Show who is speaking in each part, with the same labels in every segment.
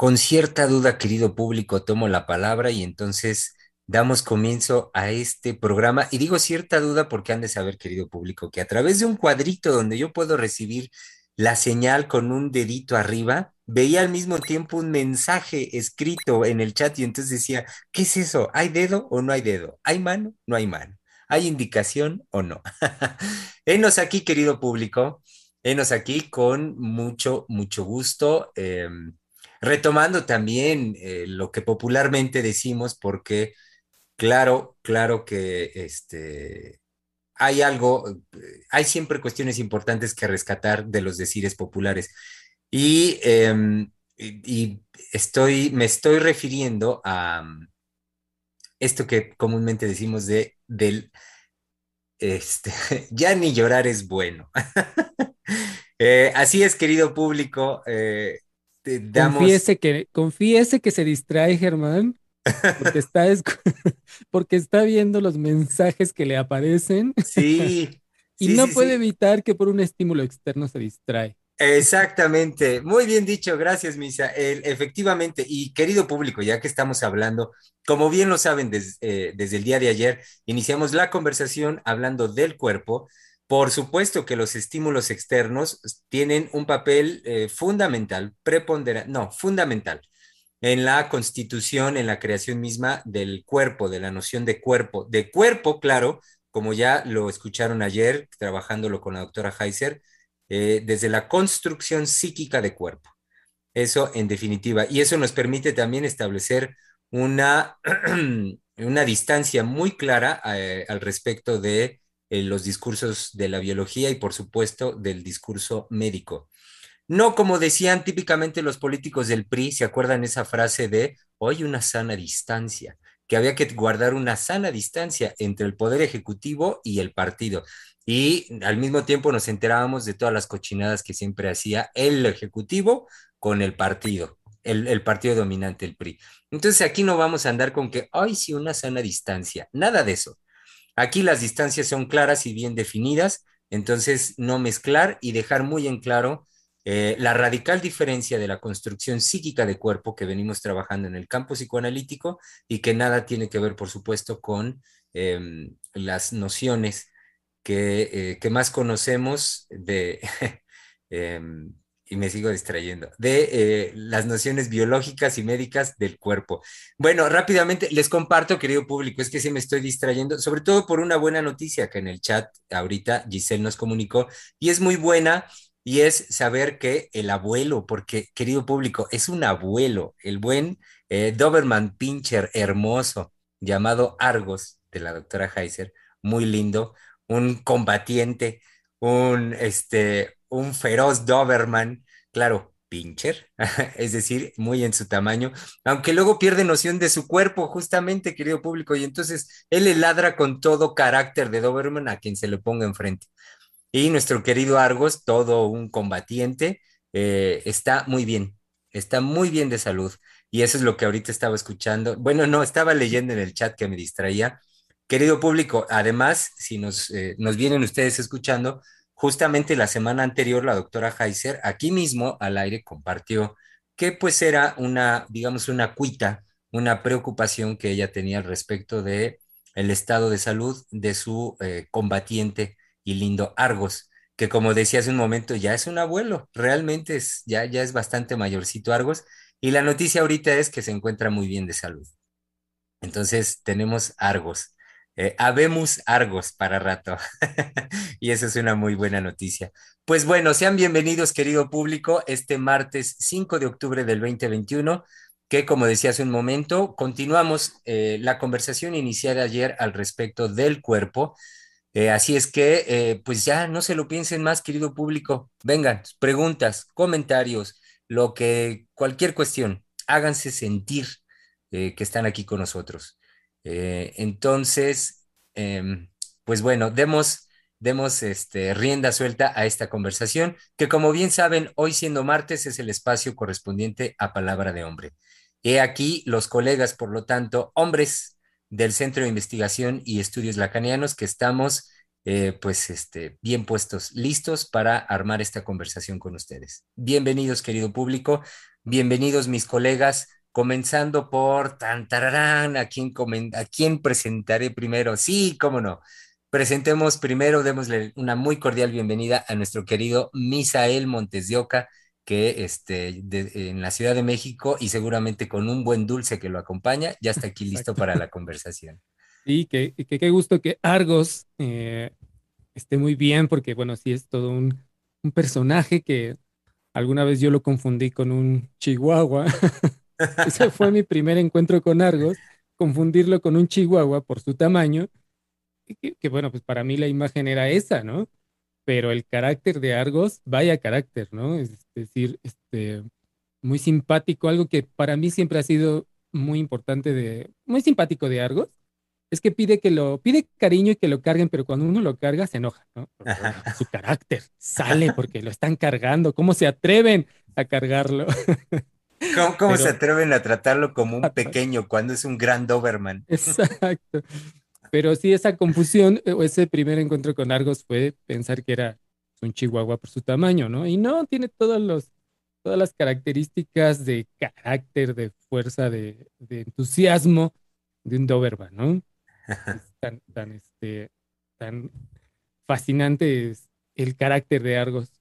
Speaker 1: Con cierta duda, querido público, tomo la palabra y entonces damos comienzo a este programa. Y digo cierta duda porque han de saber, querido público, que a través de un cuadrito donde yo puedo recibir la señal con un dedito arriba, veía al mismo tiempo un mensaje escrito en el chat y entonces decía, ¿qué es eso? ¿Hay dedo o no hay dedo? ¿Hay mano? No hay mano. ¿Hay indicación o no? Enos aquí, querido público. Enos aquí con mucho, mucho gusto. Em, retomando también eh, lo que popularmente decimos, porque claro, claro que este, hay algo, eh, hay siempre cuestiones importantes que rescatar de los decires populares. Y, em, estoy, me estoy refiriendo a mm, esto que comúnmente decimos de, del, este, ya ni llorar es bueno. Eh, así es, querido público,
Speaker 2: Confiese que, confiese que se distrae, Germán, porque está, porque está viendo los mensajes que le aparecen.
Speaker 1: Sí.
Speaker 2: y no puede evitar que por un estímulo externo se distrae.
Speaker 1: Exactamente, muy bien dicho, gracias Misa. efectivamente, y querido público, ya que estamos hablando, como bien lo saben eh, desde el día de ayer, iniciamos la conversación hablando del cuerpo, por supuesto que los estímulos externos tienen un papel eh, fundamental, preponderante, no, fundamental en la constitución, en la creación misma del cuerpo, de la noción de cuerpo. De cuerpo, claro, como ya lo escucharon ayer, trabajándolo con la doctora Heiser, eh, desde la construcción psíquica de cuerpo. Eso en definitiva. Y eso nos permite también establecer una, una distancia muy clara eh, al respecto de los discursos de la biología y por supuesto del discurso médico. No como decían típicamente los políticos del PRI, ¿se acuerdan esa frase de hoy una sana distancia? que había que guardar una sana distancia entre el poder ejecutivo y el partido. Y al mismo tiempo nos enterábamos de todas las cochinadas que siempre hacía el ejecutivo con el partido, el, el, partido dominante, el PRI. Entonces aquí no vamos a andar con que, ay, sí, una sana distancia, nada de eso. Aquí las distancias son claras y bien definidas, entonces no mezclar y dejar muy en claro eh, la radical diferencia de la construcción psíquica de cuerpo que venimos trabajando en el campo psicoanalítico y que nada tiene que ver, por supuesto, con em, las nociones que, eh, más conocemos de, em, y me sigo distrayendo, de eh, las nociones biológicas y médicas del cuerpo. Bueno, rápidamente les comparto, querido público, es que se me estoy distrayendo, sobre todo por una buena noticia que en el chat ahorita Giselle nos comunicó, y es muy buena, y es saber que el abuelo, porque querido público, es un abuelo, el buen eh, Doberman Pincher hermoso, llamado Argos, de la doctora Heiser, muy lindo, un combatiente, un, este, un feroz Doberman, claro, pincher, es decir, muy en su tamaño, aunque luego pierde noción de su cuerpo, justamente, querido público, y entonces él le ladra con todo carácter de Doberman a quien se le ponga enfrente. Y nuestro querido Argos, todo un combatiente, eh, está muy bien, está muy bien de salud. Y eso es lo que ahorita estaba escuchando. Bueno, no, estaba leyendo en el chat que me distraía. Querido público, además, si nos, eh, nos vienen ustedes escuchando, Justamente la semana anterior, la doctora Heiser, aquí mismo al aire, compartió que pues era una, digamos, una cuita, una preocupación que ella tenía al respecto de el estado de salud de su eh, combatiente y lindo Argos, que como decía hace un momento, ya es un abuelo, realmente es, ya, ya es bastante mayorcito Argos, y la noticia ahorita es que se encuentra muy bien de salud. Entonces tenemos Argos. Eh, habemos Argos para rato. y esa es una muy buena noticia. Pues bueno, sean bienvenidos, querido público, este martes 5 de octubre del 2021 que, como decía hace un momento, continuamos eh, la conversación iniciada ayer al respecto del cuerpo. Eh, así es que, pues ya no se lo piensen más, querido público. Vengan, preguntas, comentarios, lo que, cualquier cuestión, háganse sentir que están aquí con nosotros. Entonces, em, pues bueno, demos demos este, rienda suelta a esta conversación, que como bien saben, hoy siendo martes es el espacio correspondiente a Palabra de Hombre. He aquí los colegas, por lo tanto, hombres del Centro de Investigación y Estudios Lacanianos, que estamos eh, pues este, bien puestos, listos para armar esta conversación con ustedes. Bienvenidos, querido público, bienvenidos mis colegas, comenzando por Tantararán, ¿a quién, a quién presentaré primero? Sí, cómo no Presentemos primero, démosle una muy cordial bienvenida a nuestro querido Misael Montes de Oca, que este, en la Ciudad de México y seguramente con un buen dulce que lo acompaña, ya está aquí listo para la conversación.
Speaker 2: Sí, que qué gusto que Argos eh, esté muy bien, porque bueno, sí es todo un, un, personaje que alguna vez yo lo confundí con un chihuahua. Ese fue mi primer encuentro con Argos, confundirlo con un chihuahua por su tamaño que, bueno, pues para mí la imagen era esa, ¿no? Pero el carácter de Argos, vaya carácter, ¿no? Es decir, este, muy simpático, algo que para mí siempre ha sido muy importante de, muy simpático de Argos, es que pide que lo, pide cariño y que lo carguen, pero cuando uno lo carga se enoja, ¿no? su carácter sale porque lo están cargando, ¿cómo se atreven a cargarlo?
Speaker 1: ¿Cómo, se atreven a tratarlo como un pequeño cuando es un gran Doberman?
Speaker 2: Exacto. Pero sí, esa confusión o ese primer encuentro con Argos fue pensar que era un chihuahua por su tamaño, ¿no? Y no, tiene todos los, todas las características de carácter, de fuerza, de, entusiasmo de un Doberman, ¿no? tan, tan, este, tan fascinante es el carácter de Argos.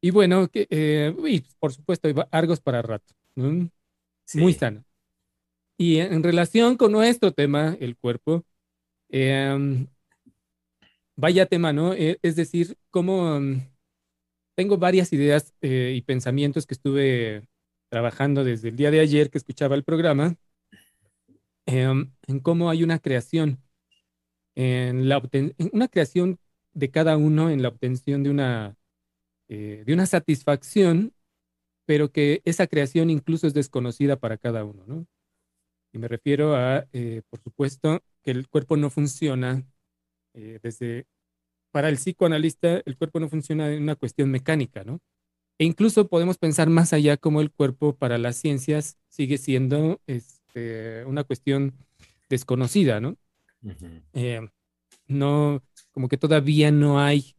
Speaker 2: Y bueno, que, eh, y por supuesto, Argos para rato, ¿no? Muy sano. Y en relación con nuestro tema, el cuerpo, Em, vaya tema, ¿no? E, es decir, como mm, tengo varias ideas eh, y pensamientos que estuve trabajando desde el día de ayer que escuchaba el programa, em, en cómo hay una creación, en la una creación de cada uno en la obtención de una, eh, de una satisfacción, pero que esa creación incluso es desconocida para cada uno, ¿no? Y me refiero a, eh, por supuesto, que el cuerpo no funciona eh, desde, para el psicoanalista, el cuerpo no funciona en una cuestión mecánica, ¿no? E incluso podemos pensar más allá como el cuerpo para las ciencias sigue siendo este, una cuestión desconocida, ¿no? Eh, no, como que todavía no hay,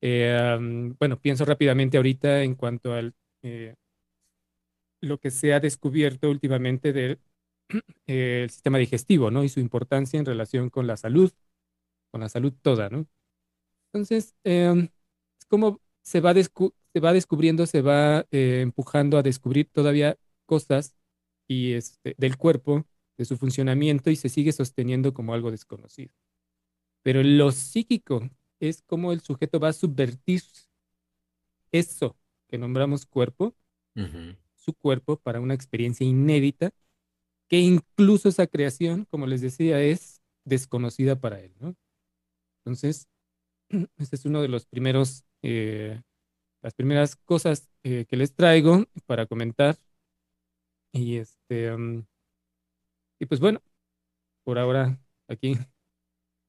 Speaker 2: eh, bueno, pienso rápidamente ahorita en cuanto al lo que se ha descubierto últimamente de el sistema digestivo, ¿no? Y su importancia en relación con la salud, con la salud toda, ¿no? Entonces, em, es como se va, se va descubriendo, se va eh, empujando a descubrir todavía cosas y este, del cuerpo, de su funcionamiento y se sigue sosteniendo como algo desconocido. Pero lo psíquico es como el sujeto va a subvertir eso que nombramos cuerpo, su cuerpo, para una experiencia inédita que incluso esa creación, como les decía, es desconocida para él, ¿no? Entonces, este es uno de los primeros, eh, las primeras cosas eh, que les traigo para comentar. Y este, mm, y pues bueno, por ahora aquí.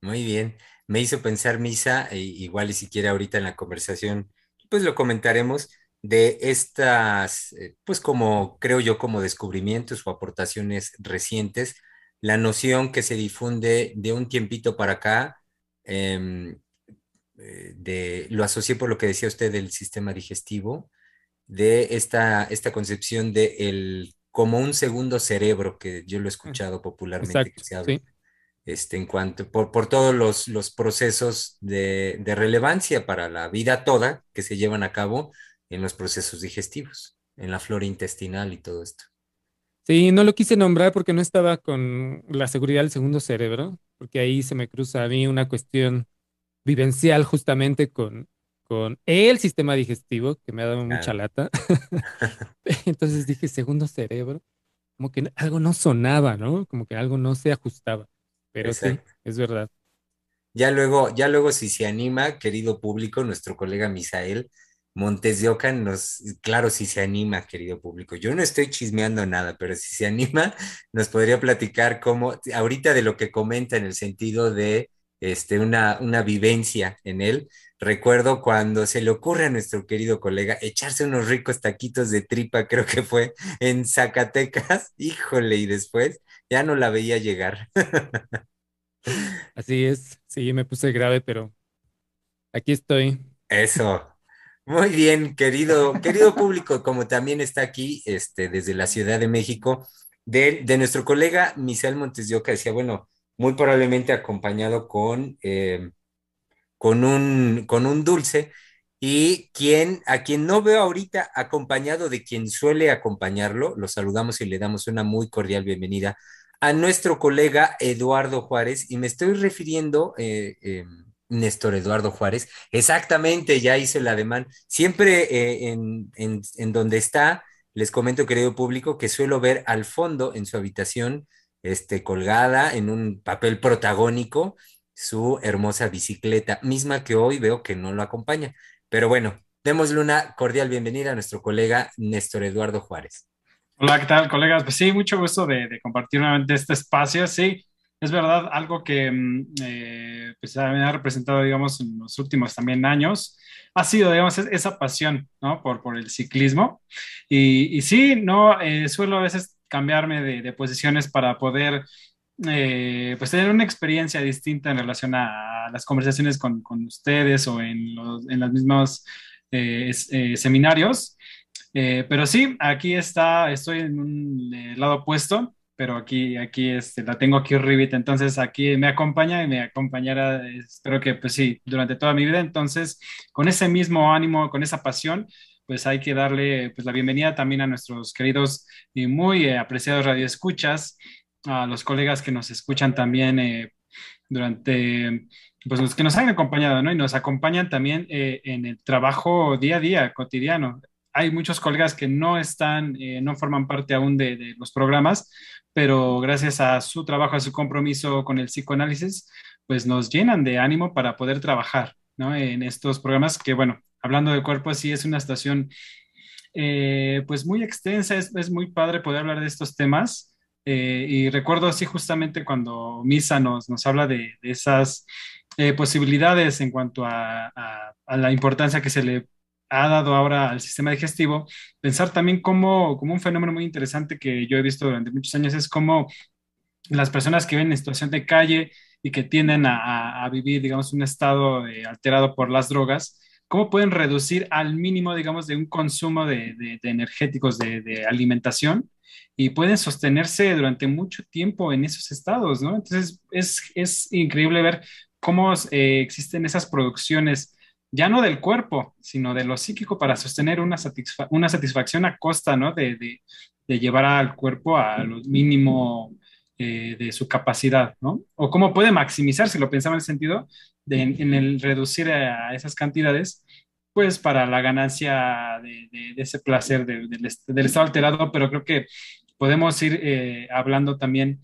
Speaker 1: Muy bien. Me hizo pensar Misa, e igual y si quiere ahorita en la conversación, pues lo comentaremos de estas, eh, pues como creo yo, como descubrimientos o aportaciones recientes, la noción que se difunde de un tiempito para acá, em, eh, de, lo asocié por lo que decía usted del sistema digestivo, de esta, esta concepción de el, como un segundo cerebro, que yo lo he escuchado popularmente que se habla. Este, en cuanto, por, por todos los, los procesos de, de, relevancia para la vida toda que se llevan a cabo, en los procesos digestivos, en la flora intestinal y todo esto.
Speaker 2: Sí, no lo quise nombrar porque no estaba con la seguridad del segundo cerebro, porque ahí se me cruza a mí una cuestión vivencial justamente con, con el sistema digestivo, que me ha dado mucha lata. Entonces dije segundo cerebro. como que algo no sonaba, ¿no? Como que algo no se ajustaba. Pero sí, es verdad.
Speaker 1: Ya luego, ya luego si se anima, querido público, nuestro colega Misael Montes de Oca nos, claro, si se anima, querido público. Yo no estoy chismeando nada, pero si se anima, nos podría platicar cómo, ahorita de lo que comenta en el sentido de este, una, una vivencia en él. Recuerdo cuando se le ocurre a nuestro querido colega echarse unos ricos taquitos de tripa, creo que fue en Zacatecas, híjole, y después ya no la veía llegar.
Speaker 2: Así es, sí, me puse grave, pero aquí estoy.
Speaker 1: Eso. Muy bien, querido, querido público, como también está aquí este, desde la Ciudad de México, de, nuestro colega Misael Montes de Oca, decía, bueno, muy probablemente acompañado con, eh, con, un, con un dulce, y quien, a quien no veo ahorita acompañado de quien suele acompañarlo, lo saludamos y le damos una muy cordial bienvenida a nuestro colega Eduardo Juárez, y me estoy refiriendo, eh, eh, Néstor Eduardo Juárez, exactamente, ya hice el ademán, siempre eh, en, en, donde está, les comento, querido público, que suelo ver al fondo en su habitación, este, colgada en un papel protagónico, su hermosa bicicleta, misma que hoy veo que no lo acompaña. Pero bueno, démosle una cordial bienvenida a nuestro colega Néstor Eduardo Juárez.
Speaker 3: Hola, ¿qué tal, colegas? Pues sí, mucho gusto de, compartir nuevamente este espacio. Sí, es verdad, algo que mm, eh, pues, ha representado, digamos, en los últimos también años, ha sido, digamos, esa pasión, ¿no? Por, por el ciclismo. Y, y sí, no, eh, suelo a veces cambiarme de, posiciones para poder, eh, pues, tener una experiencia distinta en relación a, las conversaciones con, con, ustedes o en, los, en los mismos seminarios. Eh, pero sí, aquí está, estoy en un eh, lado opuesto, pero aquí, aquí este, la tengo aquí Rivit, entonces aquí me acompaña y me acompañará, espero que pues sí, durante toda mi vida, entonces con ese mismo ánimo, con esa pasión, pues hay que darle pues la bienvenida también a nuestros queridos y muy eh, apreciados radioescuchas, a los colegas que nos escuchan también durante, pues los que nos han acompañado, ¿no? Y nos acompañan también en el trabajo día a día, cotidiano hay muchos colegas que no están, eh, no forman parte aún de, los programas, pero gracias a su trabajo, a su compromiso con el psicoanálisis, pues nos llenan de ánimo para poder trabajar ¿no? en estos programas que, bueno, hablando del cuerpo, sí es una estación eh, pues muy extensa, es, muy padre poder hablar de estos temas. Eh, y recuerdo así justamente cuando Misa nos, nos habla de, esas posibilidades en cuanto a, a, la importancia que se le ha dado ahora al sistema digestivo, pensar también como, como un fenómeno muy interesante que yo he visto durante muchos años es como las personas que ven en situación de calle y que tienden a, vivir, digamos, un estado eh, alterado por las drogas, cómo pueden reducir al mínimo, digamos, de un consumo de, de, energéticos de, alimentación y pueden sostenerse durante mucho tiempo en esos estados, ¿no? Entonces, es, es increíble ver cómo eh, existen esas producciones ya no del cuerpo, sino de lo psíquico para sostener una, una satisfacción a costa, ¿no? De, llevar al cuerpo a lo mínimo eh, de su capacidad, ¿no? O cómo puede maximizar, si lo pensaba en el sentido, de, en, el reducir a esas cantidades, pues para la ganancia de, ese placer del, estado alterado, pero creo que podemos ir eh, hablando también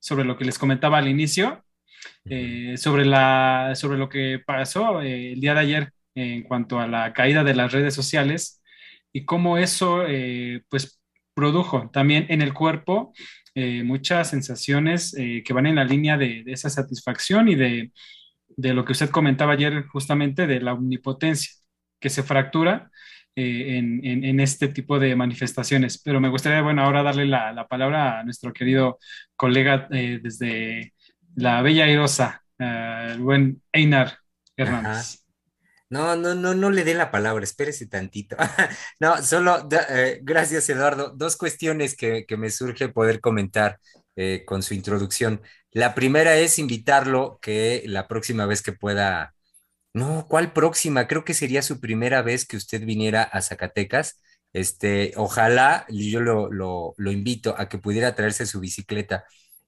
Speaker 3: sobre lo que les comentaba al inicio, eh, sobre, la, sobre lo que pasó eh, el día de ayer en cuanto a la caída de las redes sociales y cómo eso eh, pues produjo también en el cuerpo muchas sensaciones que van en la línea de, esa satisfacción y de, de, lo que usted comentaba ayer justamente de la omnipotencia que se fractura en, en, este tipo de manifestaciones. Pero me gustaría, bueno, ahora darle la, la palabra a nuestro querido colega desde la bella airosa, uh, el buen Einar Hernández.
Speaker 1: No, no, no, no le dé la palabra, espérese tantito. no, solo, eh, gracias Eduardo. Dos cuestiones que, me surge poder comentar eh, con su introducción. La primera es invitarlo que la próxima vez que pueda, no, ¿cuál próxima? Creo que sería su primera vez que usted viniera a Zacatecas. Este, ojalá, yo lo, lo, lo invito a que pudiera traerse su bicicleta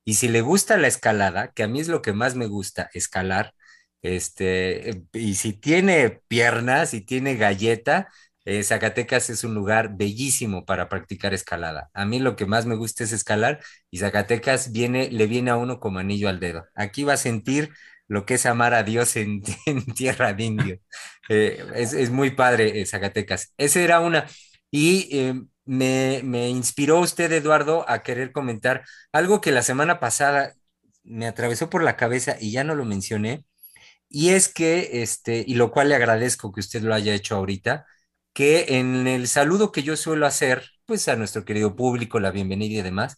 Speaker 1: y si le gusta la escalada, que a mí es lo que más me gusta, escalar, este, y si tiene piernas y tiene galleta, eh, Zacatecas es un lugar bellísimo para practicar escalada. A mí lo que más me gusta es escalar y Zacatecas viene, le viene a uno como anillo al dedo. Aquí va a sentir lo que es amar a Dios en, tierra de indio. Eh, es, muy padre eh, Zacatecas. Esa era una. Y me, me inspiró usted, Eduardo, a querer comentar algo que la semana pasada me atravesó por la cabeza y ya no lo mencioné. Y es que, este, y lo cual le agradezco que usted lo haya hecho ahorita, que en el saludo que yo suelo hacer, pues a nuestro querido público, la bienvenida y demás,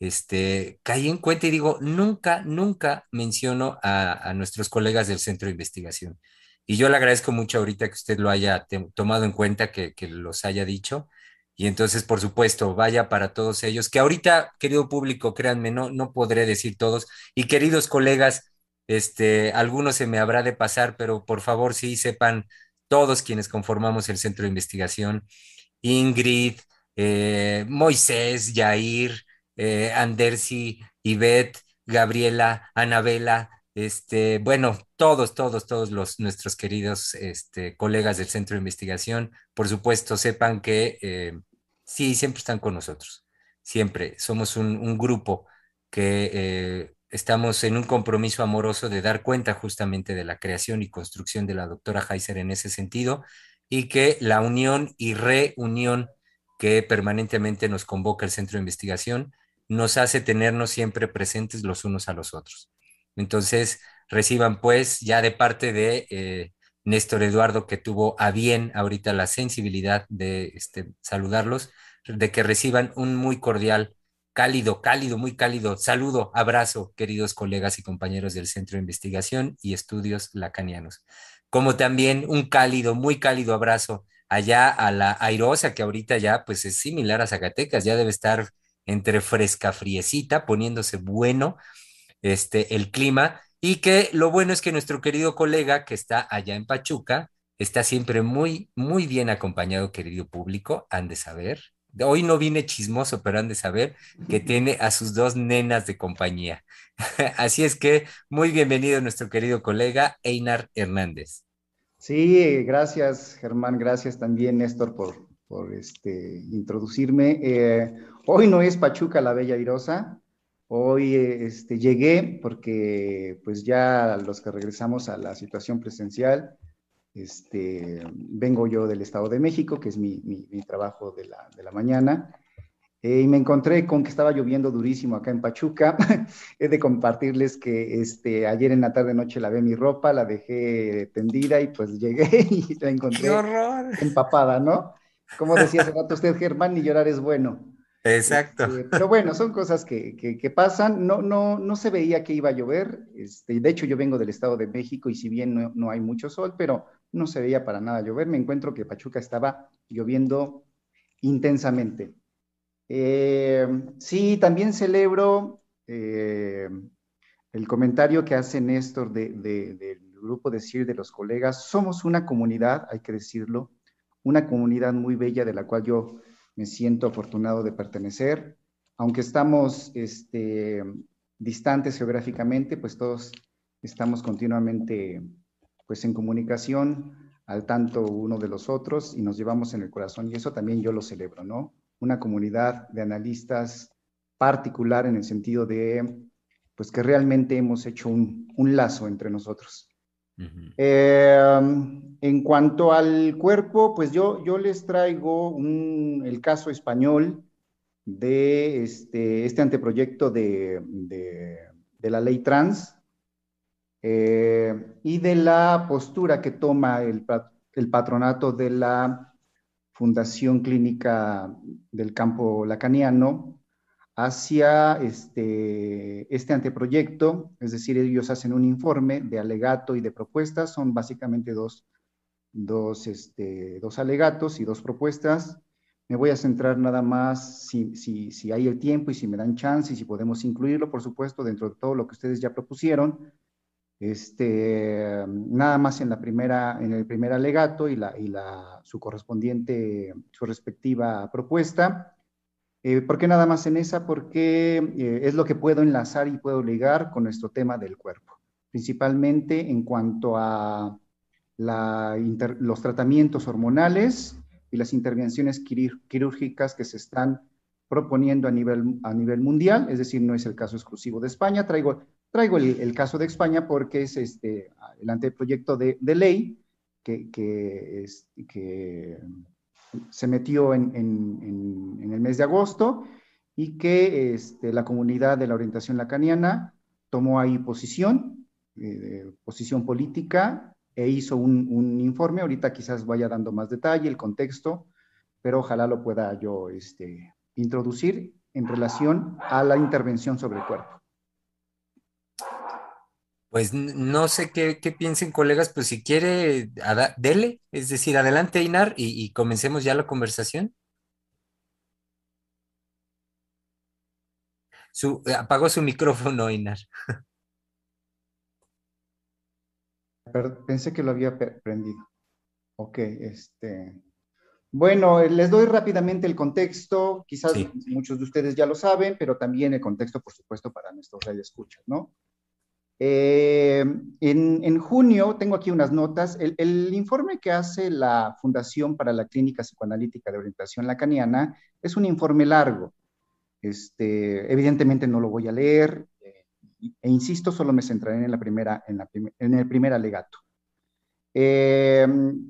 Speaker 1: este, caí en cuenta y digo, nunca, nunca menciono a, nuestros colegas del centro de investigación. Y yo le agradezco mucho ahorita que usted lo haya tomado en cuenta, que, los haya dicho. Y entonces, por supuesto, vaya para todos ellos, que ahorita, querido público, créanme, no, no podré decir todos. Y queridos colegas, este, algunos se me habrá de pasar, pero por favor, sí sepan todos quienes conformamos el centro de investigación, Ingrid, eh, Moisés, Yair, eh, Andersi, Ivette, Gabriela, Anabela, este, bueno, todos, todos, todos los nuestros queridos este, colegas del centro de investigación, por supuesto, sepan que eh, sí, siempre están con nosotros, siempre. Somos un, un grupo que estamos en un compromiso amoroso de dar cuenta justamente de la creación y construcción de la doctora Heiser en ese sentido y que la unión y reunión que permanentemente nos convoca el centro de investigación nos hace tenernos siempre presentes los unos a los otros. Entonces, reciban pues ya de parte de eh, Néstor Eduardo, que tuvo a bien ahorita la sensibilidad de este, saludarlos, de que reciban un muy cordial cálido, cálido, muy cálido. Saludo, abrazo, queridos colegas y compañeros del Centro de Investigación y Estudios Lacanianos. Como también un cálido, muy cálido abrazo allá a la airosa, que ahorita ya pues es similar a Zacatecas, ya debe estar entre fresca, friecita, poniéndose bueno este, el clima. Y que lo bueno es que nuestro querido colega que está allá en Pachuca está siempre muy, muy bien acompañado, querido público, han de saber, Hoy no vine chismoso, pero han de saber que tiene a sus dos nenas de compañía. Así es que muy bienvenido nuestro querido colega Einar Hernández.
Speaker 4: Sí, gracias Germán, gracias también Néstor por, por este, introducirme. Eh, hoy no es Pachuca la Bella Irosa, hoy este, llegué porque pues ya los que regresamos a la situación presencial, este, vengo yo del Estado de México, que es mi, trabajo de la, mañana, eh, y me encontré con que estaba lloviendo durísimo acá en Pachuca. He de compartirles que este, ayer en la tarde noche lavé mi ropa, la dejé tendida y pues llegué y la encontré empapada, ¿no? Como decía hace rato usted, Germán, ni llorar es bueno.
Speaker 1: Exacto.
Speaker 4: Este, pero bueno, son cosas que, que, pasan. No, no, no se veía que iba a llover. Este, de hecho, yo vengo del Estado de México y si bien no, no, hay mucho sol, pero no se veía para nada llover. Me encuentro que Pachuca estaba lloviendo intensamente. Eh, sí, también celebro eh, el comentario que hace Néstor del grupo de CIR de los colegas. Somos una comunidad, hay que decirlo, una comunidad muy bella de la cual yo me siento afortunado de pertenecer. Aunque estamos este, distantes geográficamente, pues todos estamos continuamente pues en comunicación, al tanto uno de los otros y nos llevamos en el corazón y eso también yo lo celebro, ¿no? Una comunidad de analistas particular en el sentido de, pues que realmente hemos hecho un, lazo entre nosotros. Em, en cuanto al cuerpo, pues yo, yo les traigo el caso español de este, este anteproyecto de, de, la ley trans eh, y de la postura que toma el, el patronato de la Fundación Clínica del Campo Lacaniano hacia este, este anteproyecto, es decir, ellos hacen un informe de alegato y de propuestas, son básicamente dos, dos, este, dos alegatos y dos propuestas. Me voy a centrar nada más si, si, si hay el tiempo y si me dan chance y si podemos incluirlo, por supuesto, dentro de todo lo que ustedes ya propusieron. Este, nada más en la primera, en el primer alegato y, la, y la, su correspondiente, su respectiva propuesta. Eh, ¿Por qué nada más en esa? Porque eh, es lo que puedo enlazar y puedo ligar con nuestro tema del cuerpo, principalmente en cuanto a los tratamientos hormonales y las intervenciones quirúrgicas que se están proponiendo a nivel, a nivel mundial, es decir, no es el caso exclusivo de España. Traigo, traigo el, caso de España porque es este, el anteproyecto de, de ley que, que, es, que se metió en, en, el mes de agosto y que este, la comunidad de la orientación lacaniana tomó ahí posición, eh, posición política e hizo un, un, informe. Ahorita quizás vaya dando más detalle, el contexto, pero ojalá lo pueda yo este, introducir en relación a la intervención sobre el cuerpo.
Speaker 1: Pues no sé qué, piensen colegas, pues si quiere, dele, es decir, adelante Inar y, comencemos ya la conversación. Su, apagó su micrófono, Inar.
Speaker 4: Pensé que lo había prendido. Ok, este. Bueno, les doy rápidamente el contexto. Quizás muchos de ustedes ya lo saben, pero también el contexto, por supuesto, para nuestros escuchas, ¿no? Eh, en, junio, tengo aquí unas notas, el, informe que hace la Fundación para la Clínica Psicoanalítica de Orientación Lacaniana es un informe largo. Este, evidentemente no lo voy a leer, eh, e insisto, solo me centraré en, la primera, en, el primer alegato. Eh,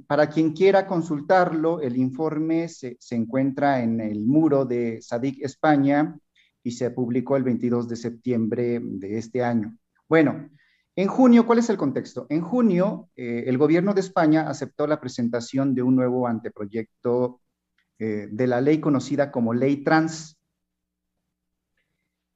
Speaker 4: para quien quiera consultarlo, el informe se, se, encuentra en el muro de SADIC España y se publicó el 22 de septiembre de este año. Bueno, en junio, ¿cuál es el contexto? En junio, eh, el gobierno de España aceptó la presentación de un nuevo anteproyecto eh, de la ley conocida como Ley Trans.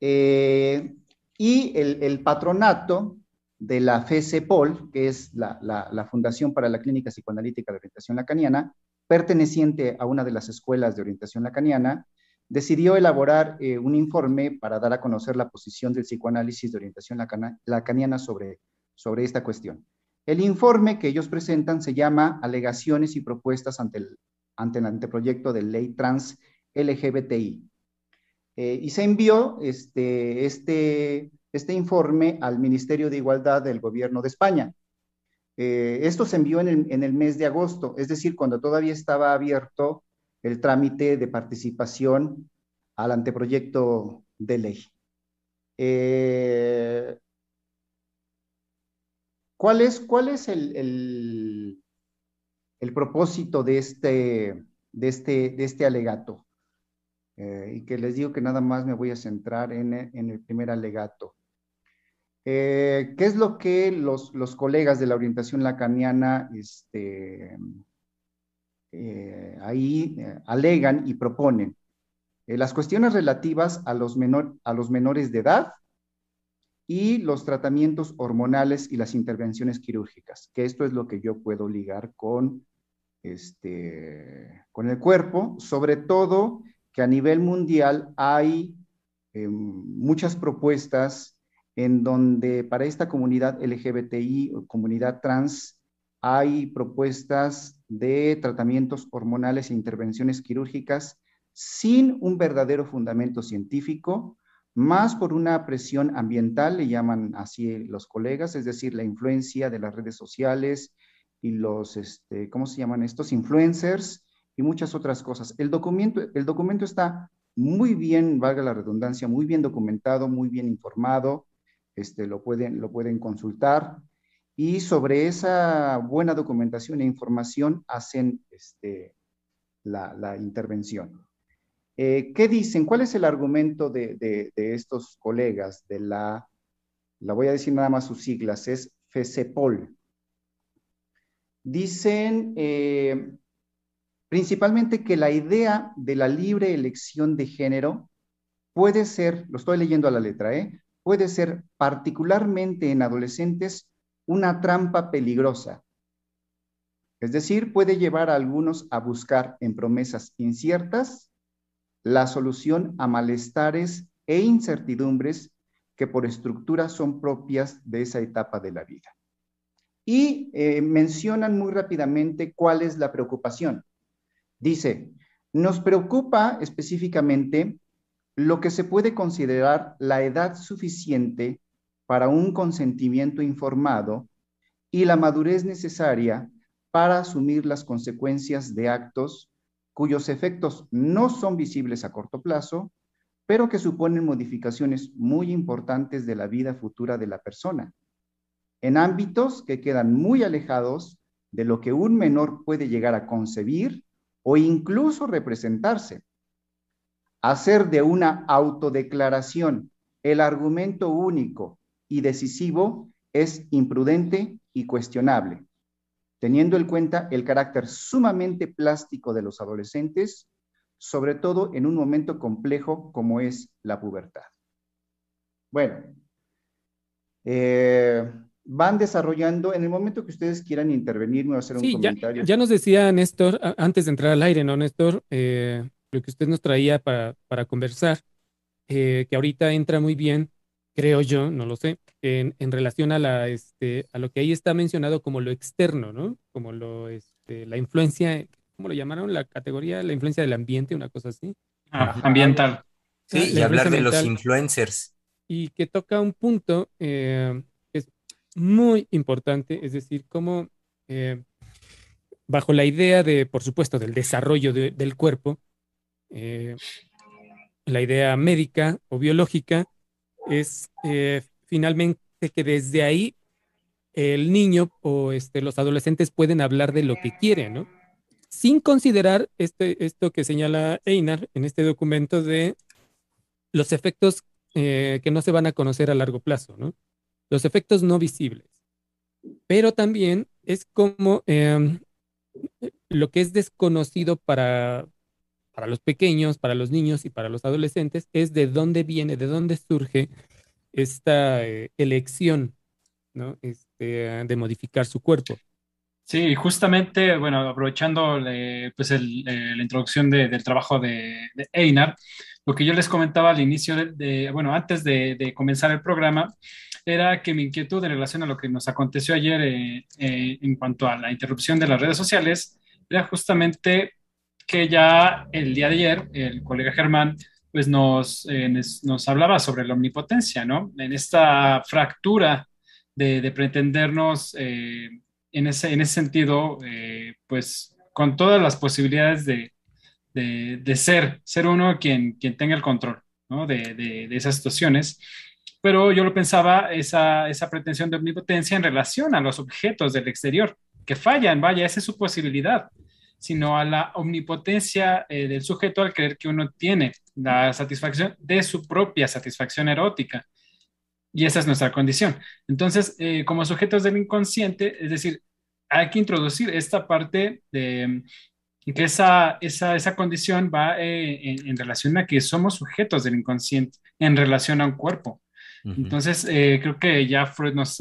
Speaker 4: Eh, y el, patronato de la FECEPOL, que es la, la, Fundación para la Clínica Psicoanalítica de Orientación Lacaniana, perteneciente a una de las escuelas de orientación lacaniana, decidió elaborar eh, un informe para dar a conocer la posición del psicoanálisis de orientación lacaniana sobre, sobre esta cuestión. El informe que ellos presentan se llama Alegaciones y propuestas ante el, ante el anteproyecto de ley trans LGBTI. Eh, y se envió este, este, este informe al Ministerio de Igualdad del Gobierno de España. Eh, esto se envió en el, en el mes de agosto, es decir, cuando todavía estaba abierto el trámite de participación al anteproyecto de ley. Eh, ¿Cuál es, cuál es el, el, propósito de este, de este, de este alegato? Eh, y que les digo que nada más me voy a centrar en, en el primer alegato. Eh, ¿Qué es lo que los, los, colegas de la orientación lacaniana este, eh, ahí eh, alegan y proponen eh, las cuestiones relativas a los, a los menores de edad y los tratamientos hormonales y las intervenciones quirúrgicas, que esto es lo que yo puedo ligar con, este, con el cuerpo, sobre todo que a nivel mundial hay muchas propuestas en donde para esta comunidad LGBTI o comunidad trans hay propuestas de tratamientos hormonales e intervenciones quirúrgicas sin un verdadero fundamento científico, más por una presión ambiental, le llaman así los colegas, es decir, la influencia de las redes sociales y los, este, ¿cómo se llaman estos? Influencers y muchas otras cosas. El documento, el documento está muy bien, valga la redundancia, muy bien documentado, muy bien informado, este, lo, pueden, lo pueden consultar y sobre esa buena documentación e información hacen este, la, intervención. Eh, ¿Qué dicen? ¿Cuál es el argumento de, estos colegas de la, la voy a decir nada más sus siglas, es FECEPOL? Dicen eh, principalmente que la idea de la libre elección de género puede ser, lo estoy leyendo a la letra, ¿eh? puede ser particularmente en adolescentes una trampa peligrosa. Es decir, puede llevar a algunos a buscar en promesas inciertas la solución a malestares e incertidumbres que por estructura son propias de esa etapa de la vida. Y eh, mencionan muy rápidamente cuál es la preocupación. Dice, nos preocupa específicamente lo que se puede considerar la edad suficiente para un consentimiento informado y la madurez necesaria para asumir las consecuencias de actos cuyos efectos no son visibles a corto plazo, pero que suponen modificaciones muy importantes de la vida futura de la persona, en ámbitos que quedan muy alejados de lo que un menor puede llegar a concebir o incluso representarse. Hacer de una autodeclaración el argumento único y decisivo es imprudente y cuestionable, teniendo en cuenta el carácter sumamente plástico de los adolescentes sobre todo en un momento complejo como es la pubertad. Bueno, eh, van desarrollando, en el momento que ustedes quieran intervenir, me voy a hacer un comentario.
Speaker 2: Ya, nos decía Néstor, antes de entrar al aire, ¿no, Néstor? Eh, lo que usted nos traía para, para conversar, eh, que ahorita entra muy bien, creo yo, no lo sé, en, en, relación a, la, este, a lo que ahí está mencionado como lo externo, ¿no? Como lo, este, la influencia ¿cómo lo llamaron? La categoría, la influencia del ambiente, una cosa así.
Speaker 3: Ah, ambiental.
Speaker 1: Sí, y hablar de los influencers.
Speaker 2: Y que toca un punto eh, que es muy importante, es decir, cómo eh, bajo la idea de, por supuesto, del desarrollo del cuerpo, eh, la idea médica o biológica es finalmente que desde ahí el niño o este, los adolescentes pueden hablar de lo que quieren, ¿no? sin considerar este, esto que señala Einar en este documento de los efectos eh, que no se van a conocer a largo plazo, ¿no? Los efectos no visibles. Pero también es como em, lo que es desconocido para, para los pequeños, para los niños y para los adolescentes, es de dónde viene, de dónde surge esta eh, elección, ¿no? Este, de modificar su cuerpo.
Speaker 3: Sí, justamente, bueno, aprovechando pues la introducción del trabajo de, Einar, lo que yo les comentaba al inicio, de, bueno, antes de, comenzar el programa, era que mi inquietud en relación a lo que nos aconteció ayer eh, eh, en cuanto a la interrupción de las redes sociales, era justamente que ya el día de ayer el colega Germán pues nos, eh, nos hablaba sobre la omnipotencia, ¿no? En esta fractura de, pretendernos en ese, en ese sentido, eh, pues con todas las posibilidades de, de, ser, ser uno quien, quien tenga el control ¿no? de, de, esas situaciones. Pero yo lo pensaba, esa, esa pretensión de omnipotencia en relación a los objetos del exterior, que fallan, vaya, esa es su posibilidad, sino a la omnipotencia eh, del sujeto al creer que uno tiene la satisfacción de su propia satisfacción erótica y esa es nuestra condición. Entonces, eh, como sujetos del inconsciente, es decir, hay que introducir esta parte de que esa, esa, esa condición va eh, en, relación a que somos sujetos del inconsciente en relación a un cuerpo. Entonces, eh, creo que ya Freud nos,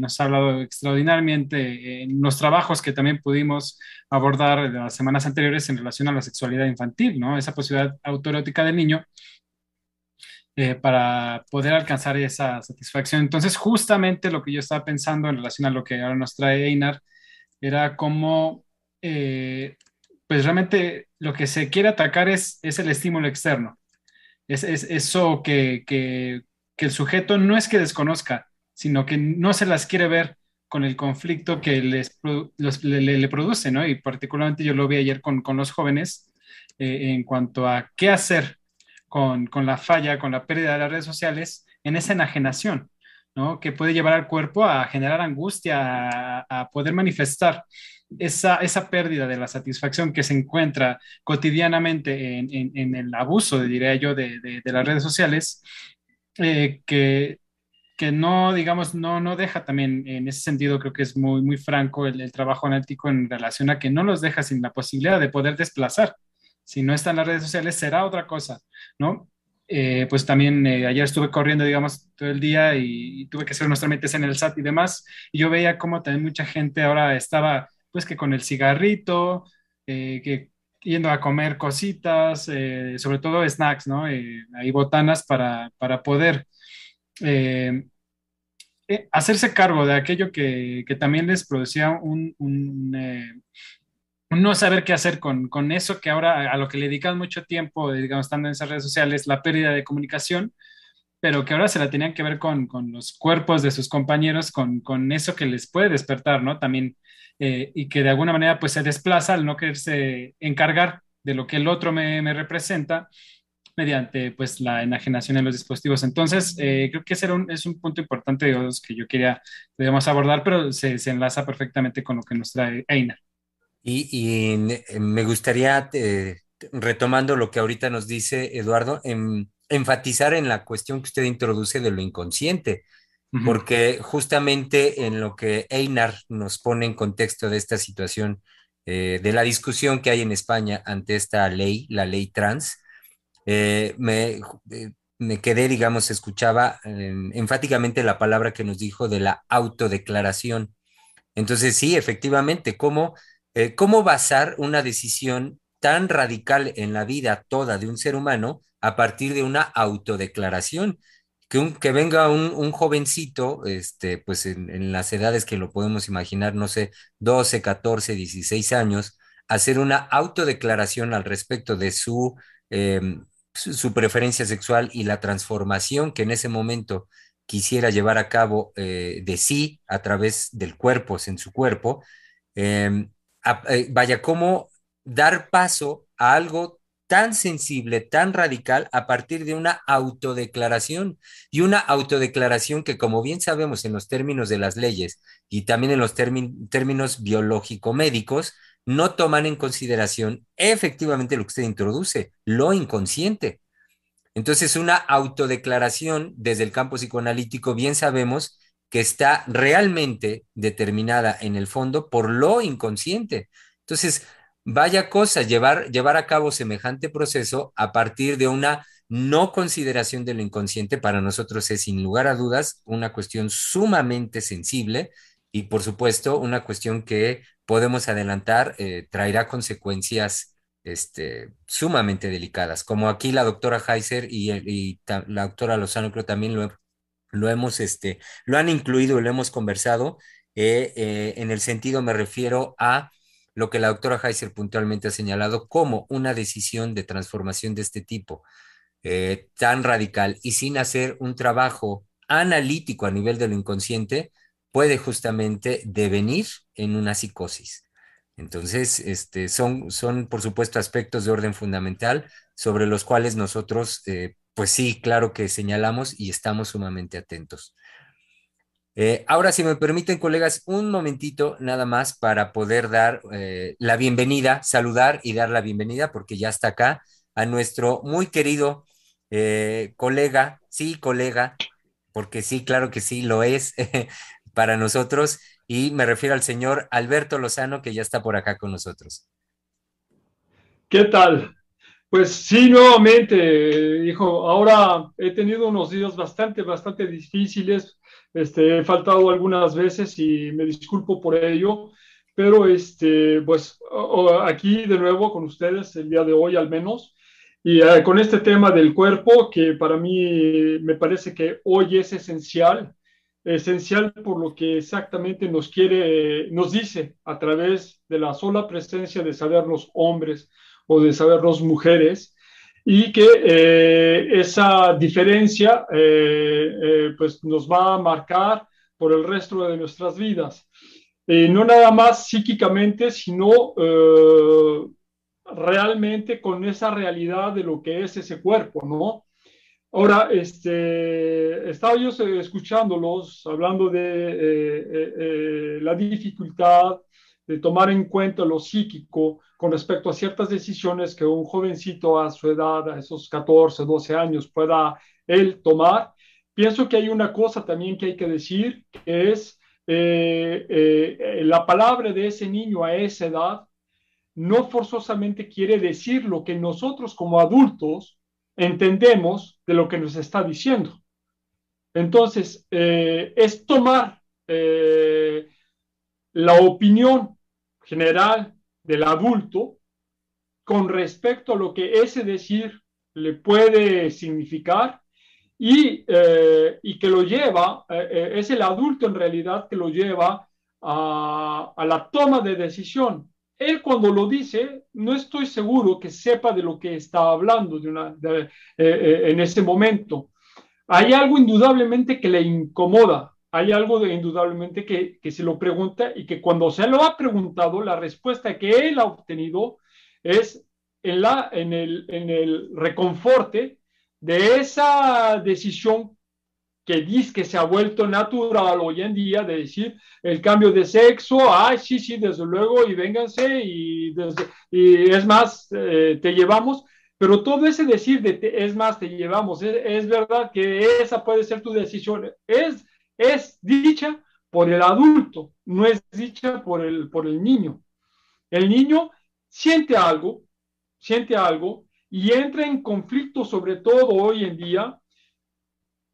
Speaker 3: nos ha hablado extraordinariamente en los trabajos que también pudimos abordar las semanas anteriores en relación a la sexualidad infantil, ¿no? Esa posibilidad autoerótica del niño eh, para poder alcanzar esa satisfacción. Entonces, justamente lo que yo estaba pensando en relación a lo que ahora nos trae Einar era cómo, eh, pues realmente lo que se quiere atacar es, es el estímulo externo. Es, es eso que, que, que, el sujeto no es que desconozca, sino que no se las quiere ver con el conflicto que les, le, le, produce, ¿no? Y particularmente yo lo vi ayer con, con los jóvenes eh, en cuanto a qué hacer con, con, la falla, con la pérdida de las redes sociales, en esa enajenación, ¿no? Que puede llevar al cuerpo a generar angustia, a, poder manifestar esa, esa, pérdida de la satisfacción que se encuentra cotidianamente en, en, el abuso, diría yo, de, de, las redes sociales, eh, que, que, no, digamos, no, no deja también, en ese sentido, creo que es muy, muy franco el, trabajo analítico en relación a que no los deja sin la posibilidad de poder desplazar si no está en las redes sociales, será otra cosa, ¿no? Eh, pues también eh, ayer estuve corriendo, digamos, todo el día y, tuve que hacer unos trámites en el SAT y demás, y yo veía como también mucha gente ahora estaba, pues que con el cigarrito, que yendo a comer cositas, sobre todo snacks, ¿no? hay botanas para, para poder hacerse cargo de aquello que, que también les producía un, un no saber qué hacer con, con, eso que ahora a lo que le dedican mucho tiempo, digamos, estando en esas redes sociales, la pérdida de comunicación, pero que ahora se la tenían que ver con, con los cuerpos de sus compañeros, con, con, eso que les puede despertar, ¿no? También, eh, y que de alguna manera pues se desplaza al no quererse encargar de lo que el otro me, me representa mediante pues la enajenación en los dispositivos. Entonces, eh, creo que ese un, es un punto importante los que yo quería digamos, abordar, pero se, se, enlaza perfectamente con lo que nos trae Einar.
Speaker 1: Y, y me gustaría, eh, retomando lo que ahorita nos dice Eduardo, en, enfatizar en la cuestión que usted introduce de lo inconsciente, porque justamente en lo que Einar nos pone en contexto de esta situación, eh, de la discusión que hay en España ante esta ley, la ley trans, eh, me, eh, me, quedé, digamos, escuchaba enfáticamente la palabra que nos dijo de la autodeclaración. Entonces, sí, efectivamente, ¿cómo, ¿cómo basar una decisión tan radical en la vida toda de un ser humano a partir de una autodeclaración? Que, un, que venga un, un, jovencito, este, pues en, las edades que lo podemos imaginar, no sé, 12, 14, 16 años, hacer una autodeclaración al respecto de su eh, su, su, preferencia sexual y la transformación que en ese momento quisiera llevar a cabo eh, de sí a través del cuerpo, en su cuerpo, a, eh, vaya, cómo dar paso a algo tan sensible, tan radical, a partir de una autodeclaración y una autodeclaración que, como bien sabemos en los términos de las leyes y también en los términos biológico-médicos, no toman en consideración efectivamente lo que usted introduce, lo inconsciente. Entonces, una autodeclaración desde el campo psicoanalítico, bien sabemos que está realmente determinada en el fondo por lo inconsciente. Entonces, vaya cosa llevar, llevar a cabo semejante proceso a partir de una no consideración de lo inconsciente para nosotros es sin lugar a dudas una cuestión sumamente sensible y por supuesto una cuestión que podemos adelantar eh, traerá consecuencias este, sumamente delicadas. Como aquí la doctora Heiser y, la doctora Lozano creo también lo, lo hemos, este, lo han incluido y lo hemos conversado. Eh, eh, en el sentido me refiero a lo que la doctora Heiser puntualmente ha señalado como una decisión de transformación de este tipo eh, tan radical y sin hacer un trabajo analítico a nivel de lo inconsciente, puede justamente devenir en una psicosis. Entonces, este, son, son, por supuesto, aspectos de orden fundamental sobre los cuales nosotros, eh, pues sí, claro que señalamos y estamos sumamente atentos. Eh, ahora, si me permiten, colegas, un momentito nada más para poder dar eh, la bienvenida, saludar y dar la bienvenida, porque ya está acá, a nuestro muy querido eh, colega, sí, colega, porque sí, claro que sí, lo es, para nosotros y me refiero al señor Alberto Lozano que ya está por acá con nosotros.
Speaker 5: ¿Qué tal? Pues sí, nuevamente, hijo, ahora he tenido unos días bastante, bastante difíciles, este, he faltado algunas veces y me disculpo por ello, pero este, pues aquí de nuevo con ustedes el día de hoy al menos, y uh, con este tema del cuerpo que para mí me parece que hoy es esencial, esencial por lo que exactamente nos quiere, nos dice a través de la sola presencia de sabernos hombres o de sabernos mujeres y que eh, esa diferencia eh, eh, pues nos va a marcar por el resto de nuestras vidas. no nada más psíquicamente, sino realmente con esa realidad de lo que es ese cuerpo, ¿no? Ahora, este, estaba yo escuchándolos hablando de eh, eh, eh, la dificultad de tomar en cuenta lo psíquico con respecto a ciertas decisiones que un jovencito a su edad, a esos 14, 12 años, pueda él tomar. Pienso que hay una cosa también que hay que decir, que es eh, eh, la palabra de ese niño a esa edad no forzosamente quiere decir lo que nosotros como adultos entendemos de lo que nos está diciendo. Entonces, eh, es tomar eh, la opinión general del adulto con respecto a lo que ese decir le puede significar y, eh, y que lo lleva, eh, eh, es el adulto en realidad que lo lleva a, a la toma de decisión él cuando lo dice, no estoy seguro que sepa de lo que está hablando en ese momento. Hay algo indudablemente que le incomoda, hay algo de, indudablemente que, que, se lo pregunta y que cuando se lo ha preguntado, la respuesta que él ha obtenido es en, la, en, el, en el reconforte de esa decisión que dice que se ha vuelto natural hoy en día de decir el cambio de sexo, ay, sí, sí, desde luego, y vénganse, y, y es más, eh, te llevamos, pero todo ese decir de es más, te llevamos, es, verdad que esa puede ser tu decisión, es, es dicha por el adulto, no es dicha por el, por el niño. El niño siente algo, siente algo y entra en conflicto, sobre todo hoy en día,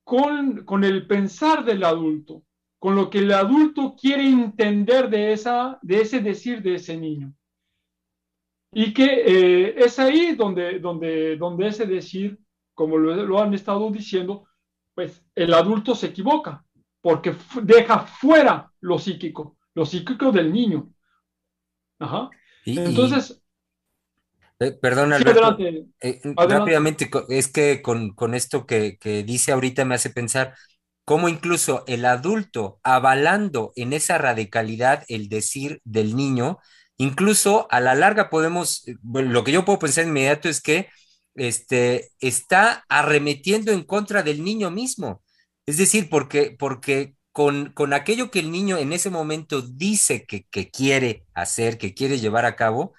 Speaker 5: con, con el pensar del adulto, con lo que el adulto quiere entender de, esa, de ese decir de ese niño. Y que eh, es ahí donde, donde, donde ese decir, como lo, han estado diciendo, pues el adulto se equivoca, porque deja fuera lo psíquico, lo psíquico del niño. Ajá. Entonces...
Speaker 1: Eh, perdón, Alberto, eh, rápidamente, es que con, con esto que, que dice ahorita me hace pensar cómo incluso el adulto avalando en esa radicalidad el decir del niño, Incluso a la larga podemos, eh, lo que yo puedo pensar inmediato es que este, está arremetiendo en contra del niño mismo. Es decir, porque, porque con, con aquello que el niño en ese momento dice que, que, quiere hacer, que quiere llevar a cabo,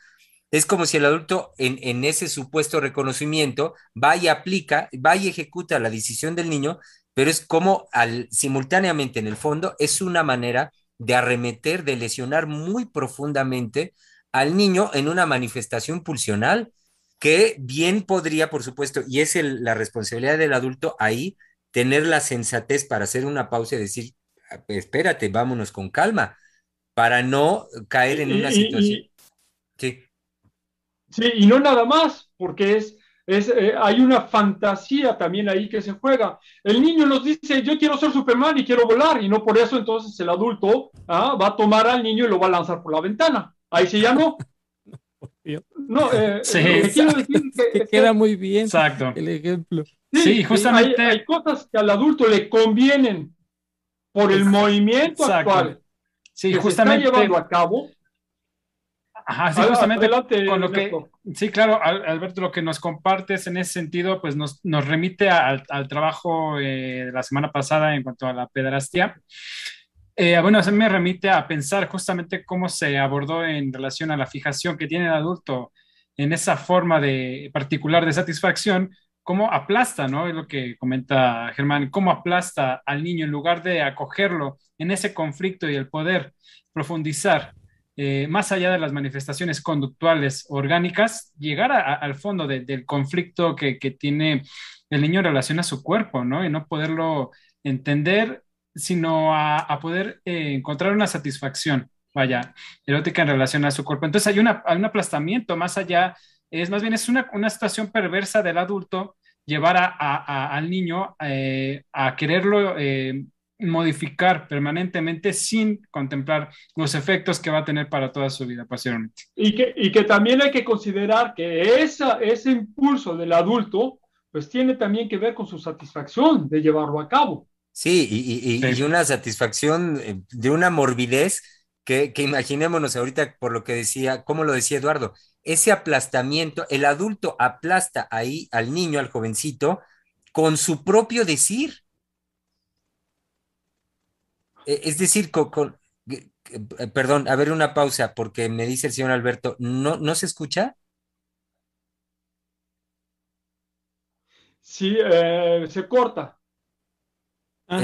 Speaker 1: es como si el adulto en, en ese supuesto reconocimiento va y aplica, va y ejecuta la decisión del niño, pero es como al, simultáneamente en el fondo es una manera de arremeter, de lesionar muy profundamente al niño en una manifestación pulsional que bien podría, por supuesto, y es la responsabilidad del adulto ahí, tener la sensatez para hacer una pausa y decir, espérate, vámonos con calma, para no caer en una situación.
Speaker 5: sí. Sí, y no nada más, porque es eh, hay una fantasía también ahí que se juega. El niño nos dice, yo quiero ser Superman y quiero volar, y no por eso entonces el adulto ¿ah? va a tomar al niño y lo va a lanzar por la ventana. Ahí sí ya no.
Speaker 2: No, eh, que, queda muy bien
Speaker 3: Exacto.
Speaker 2: el ejemplo.
Speaker 5: Sí, justamente. Hay, cosas que al adulto le convienen por el movimiento actual
Speaker 3: sí, justamente,
Speaker 5: se está llevando a cabo
Speaker 3: Ajá, sí, justamente con lo que, sí, claro, Alberto, lo que nos compartes en ese sentido, pues nos, nos remite al, al trabajo eh, de la semana pasada en cuanto a la pedrastia. Eh, bueno, eso me remite a pensar justamente cómo se abordó en relación a la fijación que tiene el adulto en esa forma de particular de satisfacción, cómo aplasta, ¿no? Es lo que comenta Germán, cómo aplasta al niño en lugar de acogerlo en ese conflicto y el poder profundizar eh, más allá de las manifestaciones conductuales orgánicas, llegar al fondo del conflicto que, tiene el niño en relación a su cuerpo, ¿no? Y no poderlo entender, sino a, poder eh, encontrar una satisfacción, vaya, erótica en relación a su cuerpo. Entonces hay, un aplastamiento más allá, es más bien es una, situación perversa del adulto llevar al niño eh, a quererlo modificar permanentemente sin contemplar los efectos que va a tener para toda su vida posteriormente.
Speaker 5: Y que, y que también hay que considerar que esa, ese impulso del adulto pues tiene también que ver con su satisfacción de llevarlo a cabo.
Speaker 1: Sí, y, y, una satisfacción eh, de una morbidez que, que, imaginémonos ahorita por lo que decía, como lo decía Eduardo, ese aplastamiento, el adulto aplasta ahí al niño, al jovencito, con su propio decir eh, es decir, con, eh, perdón, a ver una pausa, porque me dice el señor Alberto, ¿no, ¿no se escucha?
Speaker 5: Sí, eh, se corta.
Speaker 2: Ah,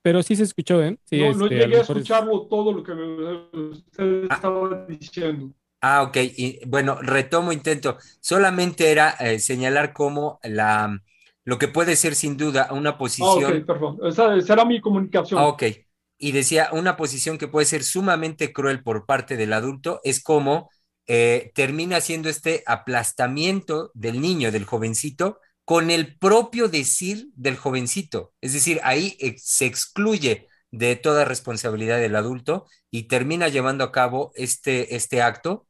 Speaker 2: pero sí se escuchó, ¿eh?
Speaker 5: no, no este, llegué a, escucharlo todo lo que usted ah. estaba diciendo.
Speaker 1: Ah, ok. Y, bueno, retomo, intento. Solamente era señalar cómo la, lo que puede ser sin duda una posición. Ah,
Speaker 5: ok, perdón. Esa será mi comunicación.
Speaker 1: Ah, ok y decía, una posición que puede ser sumamente cruel por parte del adulto es como eh, termina siendo este aplastamiento del niño, del jovencito, con el propio decir del jovencito. Es decir, ahí se excluye de toda responsabilidad del adulto y termina llevando a cabo este, este acto,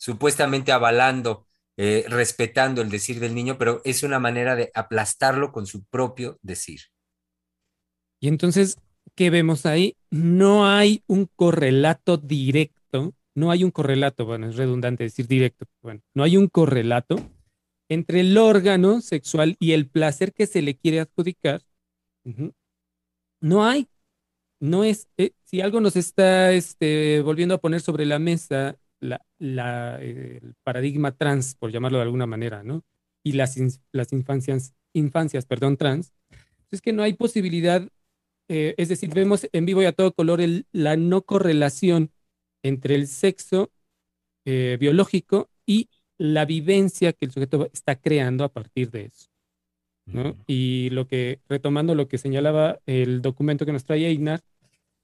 Speaker 1: supuestamente avalando, eh, respetando el decir del niño, pero es una manera de aplastarlo con su propio decir.
Speaker 2: Y entonces que vemos ahí, no hay un correlato directo no hay un correlato, bueno, es redundante decir directo, bueno, no hay un correlato entre el órgano sexual y el placer que se le quiere adjudicar. No hay. No es, eh, si algo nos está este, volviendo a poner sobre la mesa la, el paradigma trans, por llamarlo de alguna manera, ¿no? Y las, las infancias, infancias, perdón, trans, es que no hay posibilidad, eh, es decir, vemos en vivo y a todo color la no correlación entre el sexo eh, biológico y la vivencia que el sujeto está creando a partir de eso. ¿no? Y lo que, retomando lo que señalaba el documento que nos trae Einar,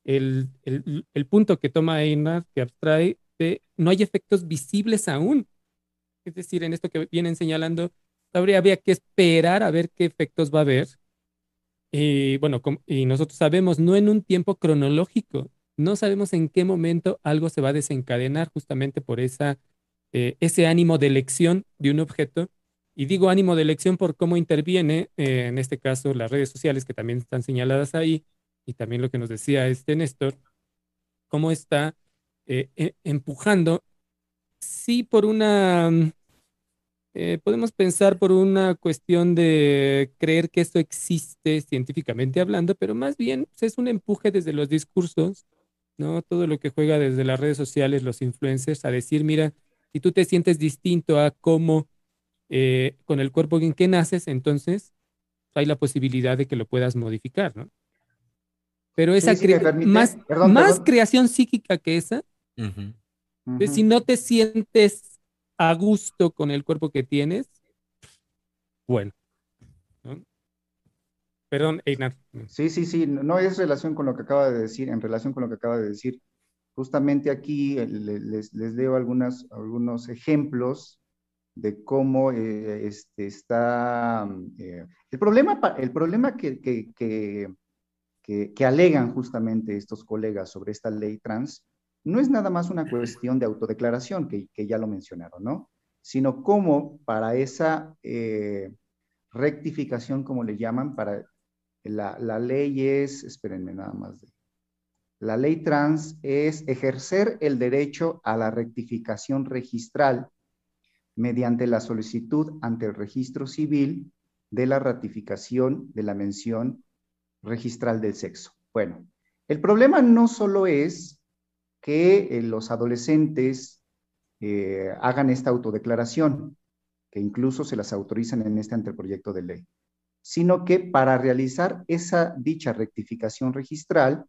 Speaker 2: el, el, punto que toma Einar, que abstrae, no hay efectos visibles aún. Es decir, en esto que vienen señalando, habría, que esperar a ver qué efectos va a haber. Y bueno, y nosotros sabemos, no en un tiempo cronológico, no sabemos en qué momento algo se va a desencadenar justamente por esa eh, ese ánimo de elección de un objeto. Y digo ánimo de elección por cómo interviene, eh, en este caso, las redes sociales que también están señaladas ahí, y también lo que nos decía este Néstor, cómo está eh, e, empujando, sí, por una, podemos pensar por una cuestión de creer que esto existe científicamente hablando, pero más bien pues, es un empuje desde los discursos, ¿no? Todo lo que juega desde las redes sociales, los influencers, a decir, mira, si tú te sientes distinto a cómo eh, con el cuerpo en que naces, entonces hay la posibilidad de que lo puedas modificar, ¿no? Pero esa más, más creación psíquica que esa, si no te sientes a gusto con el cuerpo que tienes, bueno. Perdón, Einar.
Speaker 4: Sí, sí, sí, no es relación con lo que acaba de decir, en relación con lo que acaba de decir. Justamente aquí eh, les, les leo algunas, algunos ejemplos de cómo eh, este, está... Eh, el problema, el problema que, que, que, que, alegan justamente estos colegas sobre esta ley trans no es nada más una cuestión de autodeclaración, que, ya lo mencionaron, ¿no? Sino cómo para esa rectificación, como le llaman, para la, la ley es, espérenme nada más, de, la ley trans es ejercer el derecho a la rectificación registral mediante la solicitud ante el registro civil de la ratificación de la mención registral del sexo. Bueno, el problema no solo es que eh, los adolescentes eh, hagan esta autodeclaración, que incluso se las autorizan en este anteproyecto de ley, sino que para realizar esa dicha rectificación registral,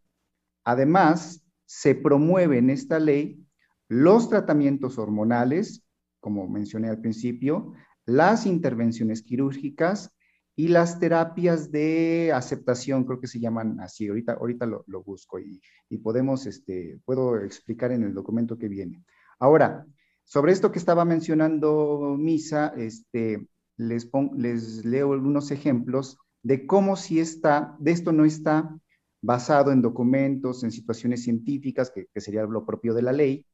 Speaker 4: Además, se promueve en esta ley los tratamientos hormonales, como mencioné al principio, las intervenciones quirúrgicas y las terapias de aceptación, creo que se llaman así, ahorita, ahorita lo, busco y, podemos, este, puedo explicar en el documento que viene. Ahora, sobre esto que estaba mencionando Misa, este, les, les leo algunos ejemplos de cómo si está, de esto no está basado en documentos, en situaciones científicas, que, sería lo propio de la ley,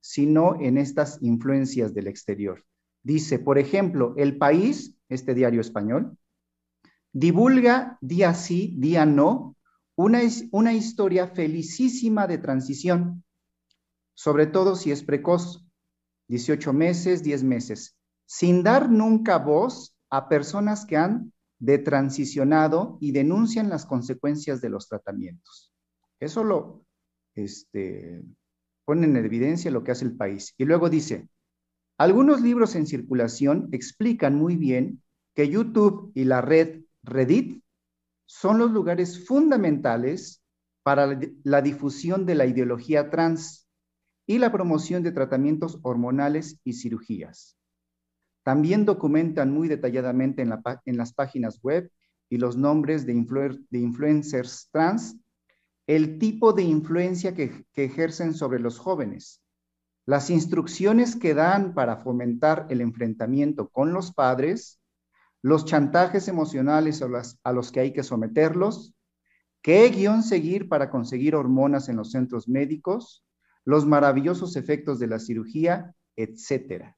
Speaker 4: sino en estas influencias del exterior. Dice, por ejemplo, El País, este diario español, divulga día sí, día no, una, una historia felicísima de transición, sobre todo si es precoz, 18 meses, 10 meses, sin dar nunca voz a personas que han de transicionado y denuncian las consecuencias de los tratamientos. Eso lo este, pone en evidencia lo que hace el país. Y luego dice, algunos libros en circulación explican muy bien que YouTube y la red Reddit son los lugares fundamentales para la difusión de la ideología trans y la promoción de tratamientos hormonales y cirugías. También documentan muy detalladamente en, las páginas web y los nombres de, influencers trans el tipo de influencia que, ejercen sobre los jóvenes, las instrucciones que dan para fomentar el enfrentamiento con los padres, los chantajes emocionales a los que hay que someterlos, qué guion seguir para conseguir hormonas en los centros médicos, los maravillosos efectos de la cirugía, etcétera.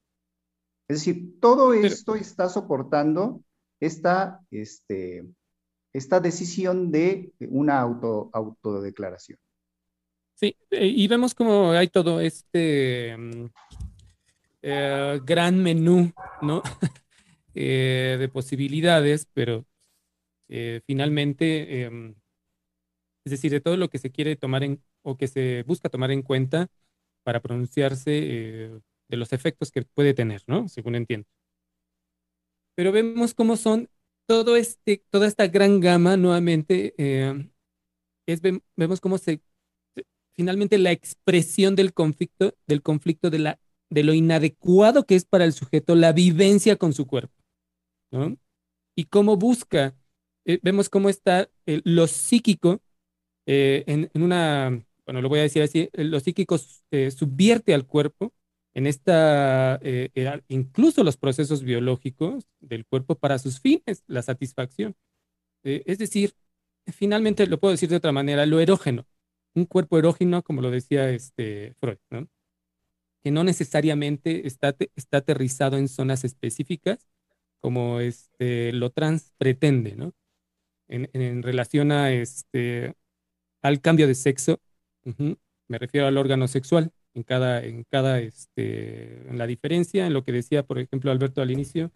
Speaker 4: Es decir, todo esto está soportando esta, este, esta decisión de una auto, autodeclaración.
Speaker 2: Sí, eh, y vemos como hay todo este mm, eh, gran menú, ¿no? Eh, de posibilidades, pero finalmente, em, es decir, de todo lo que se quiere tomar en, o que se busca tomar en cuenta para pronunciarse de los efectos que puede tener, ¿no? Según entiendo. Pero vemos cómo son todo este, toda esta gran gama nuevamente, es, vemos cómo se finalmente la expresión del conflicto, del conflicto de, la, de lo inadecuado que es para el sujeto la vivencia con su cuerpo, ¿no? Y cómo busca, eh, vemos cómo está eh, lo psíquico eh, en, una, bueno, lo voy a decir así, lo psíquico subvierte al cuerpo en esta, incluso los procesos biológicos del cuerpo para sus fines, la satisfacción. es decir, finalmente lo puedo decir de otra manera, lo erógeno un cuerpo erógeno, como lo decía este Freud, ¿no? que no necesariamente está, está aterrizado en zonas específicas, como este, lo trans pretende, ¿no? En, relación a este, al cambio de sexo, me refiero al órgano sexual, en cada, en cada, este, en la diferencia, en lo que decía, por ejemplo, Alberto al inicio,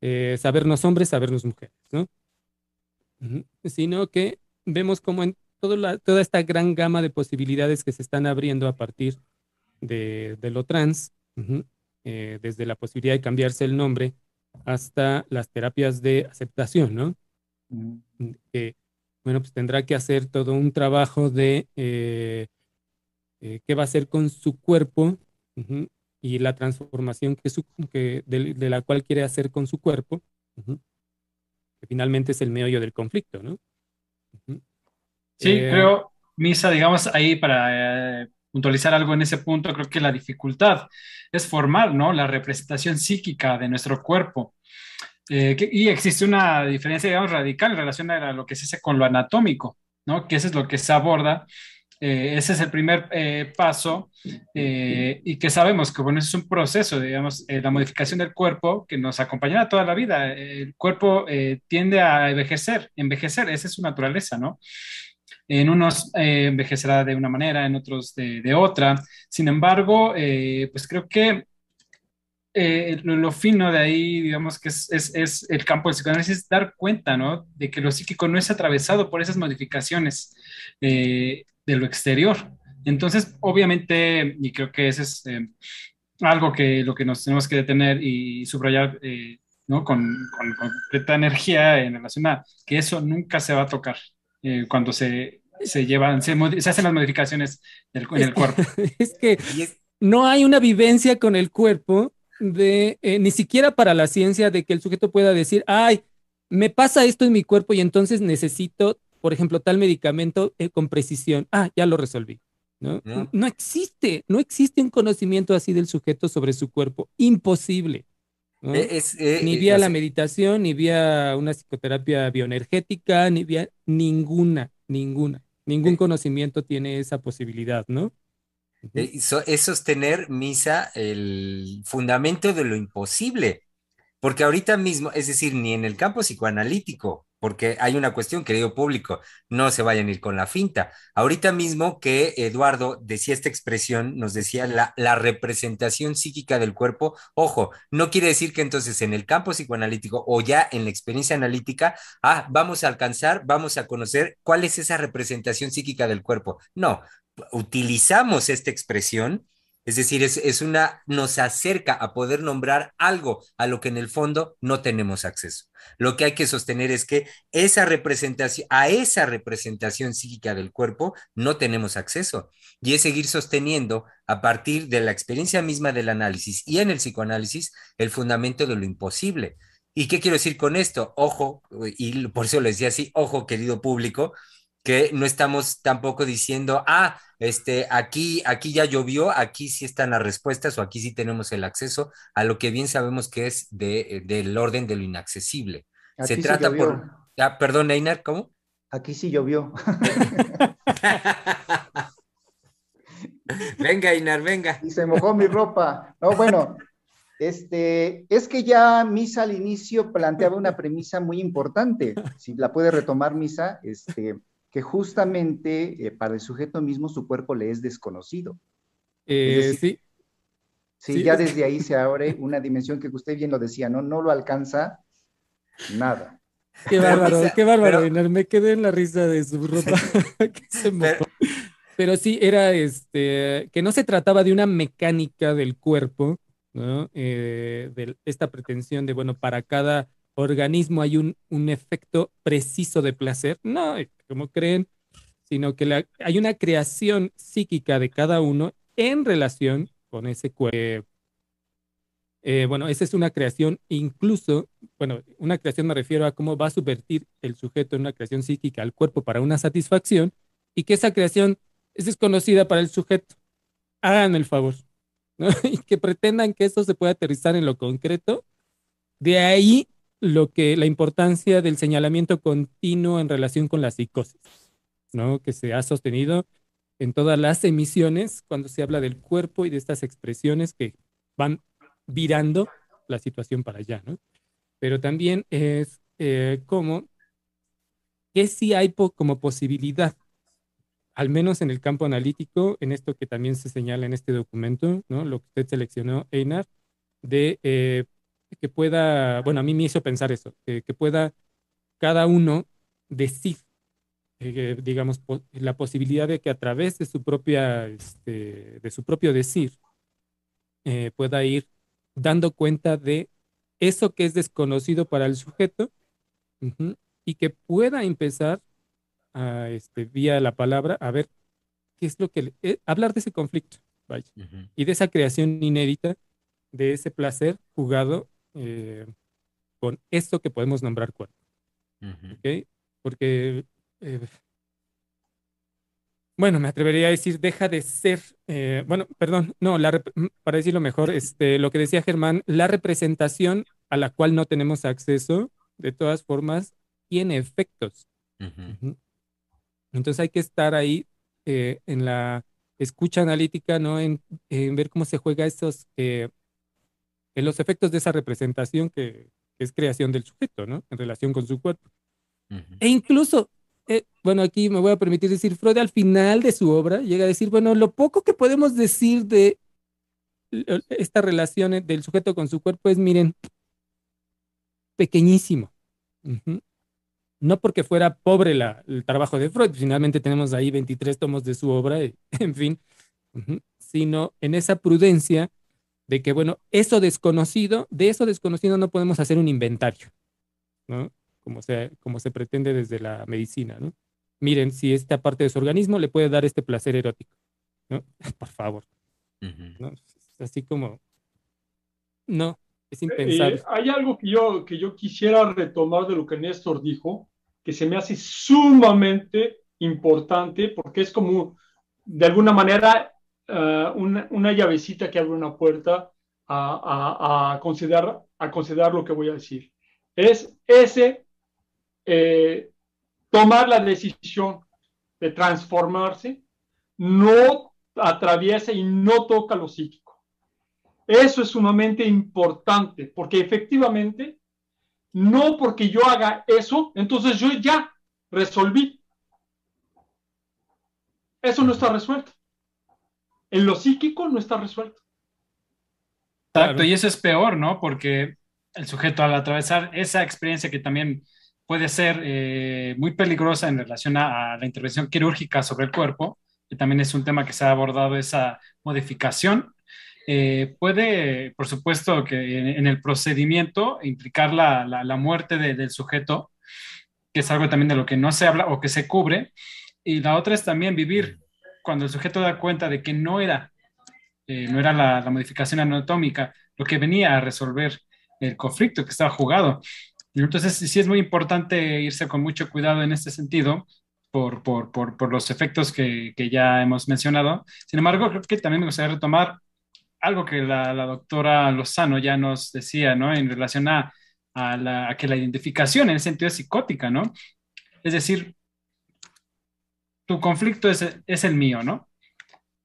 Speaker 2: eh, sabernos hombres, sabernos mujeres, ¿no? Sino que vemos como en toda esta gran gama de posibilidades que se están abriendo a partir de, lo trans, eh, desde la posibilidad de cambiarse el nombre hasta las terapias de aceptación, ¿no? Que, bueno, pues tendrá que hacer todo un trabajo de eh, eh, qué va a hacer con su cuerpo y la transformación que, su, que de, la cual quiere hacer con su cuerpo, que finalmente es el meollo del conflicto, ¿no?
Speaker 3: Sí, eh, creo, Misa, digamos, ahí para puntualizar algo en ese punto, creo que la dificultad es formar, ¿no? La representación psíquica de nuestro cuerpo. Eh, y existe una diferencia, digamos, radical en relación a lo que se hace con lo anatómico, ¿no? Que eso es lo que se aborda. ese es el primer paso y que sabemos que, bueno, es un proceso, digamos, la modificación del cuerpo que nos acompañará toda la vida. El cuerpo tiende a envejecer, envejecer, esa es su naturaleza, ¿no? En unos eh, envejecerá de una manera, en otros de, otra. Sin embargo, eh, pues creo que eh, lo, fino de ahí, digamos que es, es, el campo del psicoanálisis, dar cuenta, ¿no? De que lo psíquico no es atravesado por esas modificaciones de lo exterior. Entonces, obviamente, y creo que ese es algo que lo que nos tenemos que detener y subrayar, ¿no? Con, con, completa energía en relación a que eso nunca se va a tocar. Eh, cuando se, se llevan, se, hacen las modificaciones del, en el cuerpo.
Speaker 2: es que no hay una vivencia con el cuerpo de, eh, ni siquiera para la ciencia, de que el sujeto pueda decir, ay, me pasa esto en mi cuerpo y entonces necesito, por ejemplo, tal medicamento eh, con precisión. Ah, ya lo resolví. ¿no? ¿no? existe, no existe un conocimiento así del sujeto sobre su cuerpo. Imposible. Eh, eh, ni vía la meditación, ni vía una psicoterapia bioenergética, ni vía ninguna, ninguna. Ningún conocimiento tiene esa posibilidad, ¿no?
Speaker 1: es sostener, Misa, el fundamento de lo imposible. Porque ahorita mismo, es decir, ni en el campo psicoanalítico, porque hay una cuestión, querido público, no se vayan a ir con la finta. Ahorita mismo que Eduardo decía esta expresión, nos decía la, la, representación psíquica del cuerpo, ojo, no quiere decir que entonces en el campo psicoanalítico o ya en la experiencia analítica, ah, vamos a alcanzar, vamos a conocer cuál es esa representación psíquica del cuerpo. No, utilizamos esta expresión es decir, es, una, nos acerca a poder nombrar algo a lo que en el fondo no tenemos acceso. Lo que hay que sostener es que esa representación, a esa representación psíquica del cuerpo no tenemos acceso. Y es seguir sosteniendo a partir de la experiencia misma del análisis y en el psicoanálisis el fundamento de lo imposible. ¿Y qué quiero decir con esto? Ojo, y por eso lo decía así, ojo, querido público, que no estamos tampoco diciendo, ah, este, aquí, aquí ya llovió, aquí sí están las respuestas o aquí sí tenemos el acceso a lo que bien sabemos que es de, del orden de lo inaccesible. Se trata por... Ah, perdón, Einar, ¿cómo?
Speaker 4: Aquí sí llovió.
Speaker 1: venga, Einar, venga.
Speaker 4: Y se mojó mi ropa. No, bueno, este, es que ya Misa al inicio planteaba una premisa muy importante. Si la puede retomar Misa, este, que justamente eh, para el sujeto mismo su cuerpo le es desconocido.
Speaker 2: Eh, sí.
Speaker 4: Sí, ya desde ahí se abre una dimensión que usted bien lo decía, ¿no? No lo alcanza nada.
Speaker 2: Qué bárbaro, qué bárbaro, me quedé en la risa de su ropa. pero, sí, era este, que no se trataba de una mecánica del cuerpo, ¿no? Eh, de esta pretensión de, bueno, para cada organismo hay un, un efecto preciso de placer. No, como creen, sino que hay una creación psíquica de cada uno en relación con ese cuerpo. Eh, bueno, esa es una creación incluso, bueno, una creación me refiero a cómo va a subvertir el sujeto en una creación psíquica al cuerpo para una satisfacción y que esa creación es desconocida para el sujeto. Hagan el favor, y que pretendan que eso se pueda aterrizar en lo concreto. De ahí lo que, la importancia del señalamiento continuo en relación con la psicosis, ¿no? Que se ha sostenido en todas las emisiones cuando se habla del cuerpo y de estas expresiones que van virando la situación para allá, ¿no? Pero también es eh, como que sí hay como posibilidad, al menos en el campo analítico, en esto que también se señala en este documento, ¿no? Lo que usted seleccionó, Einar, de eh, que pueda, bueno, a mí me hizo pensar eso, que pueda cada uno decir, eh, digamos, la posibilidad de que a través de su propia, este, de su propio decir, eh, pueda ir dando cuenta de eso que es desconocido para el sujeto y que pueda empezar a, este, vía la palabra, a ver qué es lo que, eh, hablar de ese conflicto, vaya, y de esa creación inédita, de ese placer jugado eh, con esto que podemos nombrar cuerpo. Porque, eh, bueno, me atrevería a decir, deja de ser, eh, bueno, perdón, no, la, para decirlo mejor, este, lo que decía Germán, la representación a la cual no tenemos acceso, de todas formas, tiene efectos. Entonces hay que estar ahí en la escucha analítica, ¿no? En, en, ver cómo se juega esos en los efectos de esa representación que, es creación del sujeto, ¿no? En relación con su cuerpo. E incluso, eh, bueno, aquí me voy a permitir decir, Freud al final de su obra llega a decir, bueno, lo poco que podemos decir de esta relación del sujeto con su cuerpo es, miren, pequeñísimo. No porque fuera pobre la, el trabajo de Freud, finalmente tenemos ahí 23 tomos de su obra, en fin, sino en esa prudencia de que, bueno, eso desconocido, de eso desconocido no podemos hacer un inventario, ¿no? Como se, como se pretende desde la medicina, ¿no? Miren, si esta parte de su organismo le puede dar este placer erótico, ¿no? Por favor. ¿no? Así como, no, es eh, impensable.
Speaker 5: hay algo que yo, que yo quisiera retomar de lo que Néstor dijo, que se me hace sumamente importante porque es como, de alguna manera, eh, una, llavecita que abre una puerta a, considerar, a considerar lo que voy a decir. Es ese eh, tomar la decisión de transformarse, no atraviesa y no toca lo psíquico. Eso es sumamente importante, porque efectivamente, no porque yo haga eso, entonces yo ya resolví. Eso no está resuelto en lo psíquico no está resuelto.
Speaker 3: Exacto, y eso es peor, ¿no? Porque el sujeto al atravesar esa experiencia que también puede ser eh, muy peligrosa en relación a, la intervención quirúrgica sobre el cuerpo, que también es un tema que se ha abordado, esa modificación, eh, puede, por supuesto, que en, el procedimiento implicar la, la, muerte del sujeto, que es algo también de lo que no se habla o que se cubre, y la otra es también vivir cuando el sujeto da cuenta de que no era, eh, no era la, modificación anatómica lo que venía a resolver el conflicto que estaba jugado. Entonces, sí es muy importante irse con mucho cuidado en este sentido por, por, por, por los efectos que, que, ya hemos mencionado. Sin embargo, creo que también me gustaría retomar algo que la, la doctora Lozano ya nos decía, ¿no? En relación a, a, la, a que la identificación en el sentido es psicótica, ¿no? Es decir, tu conflicto es, es el mío, ¿no?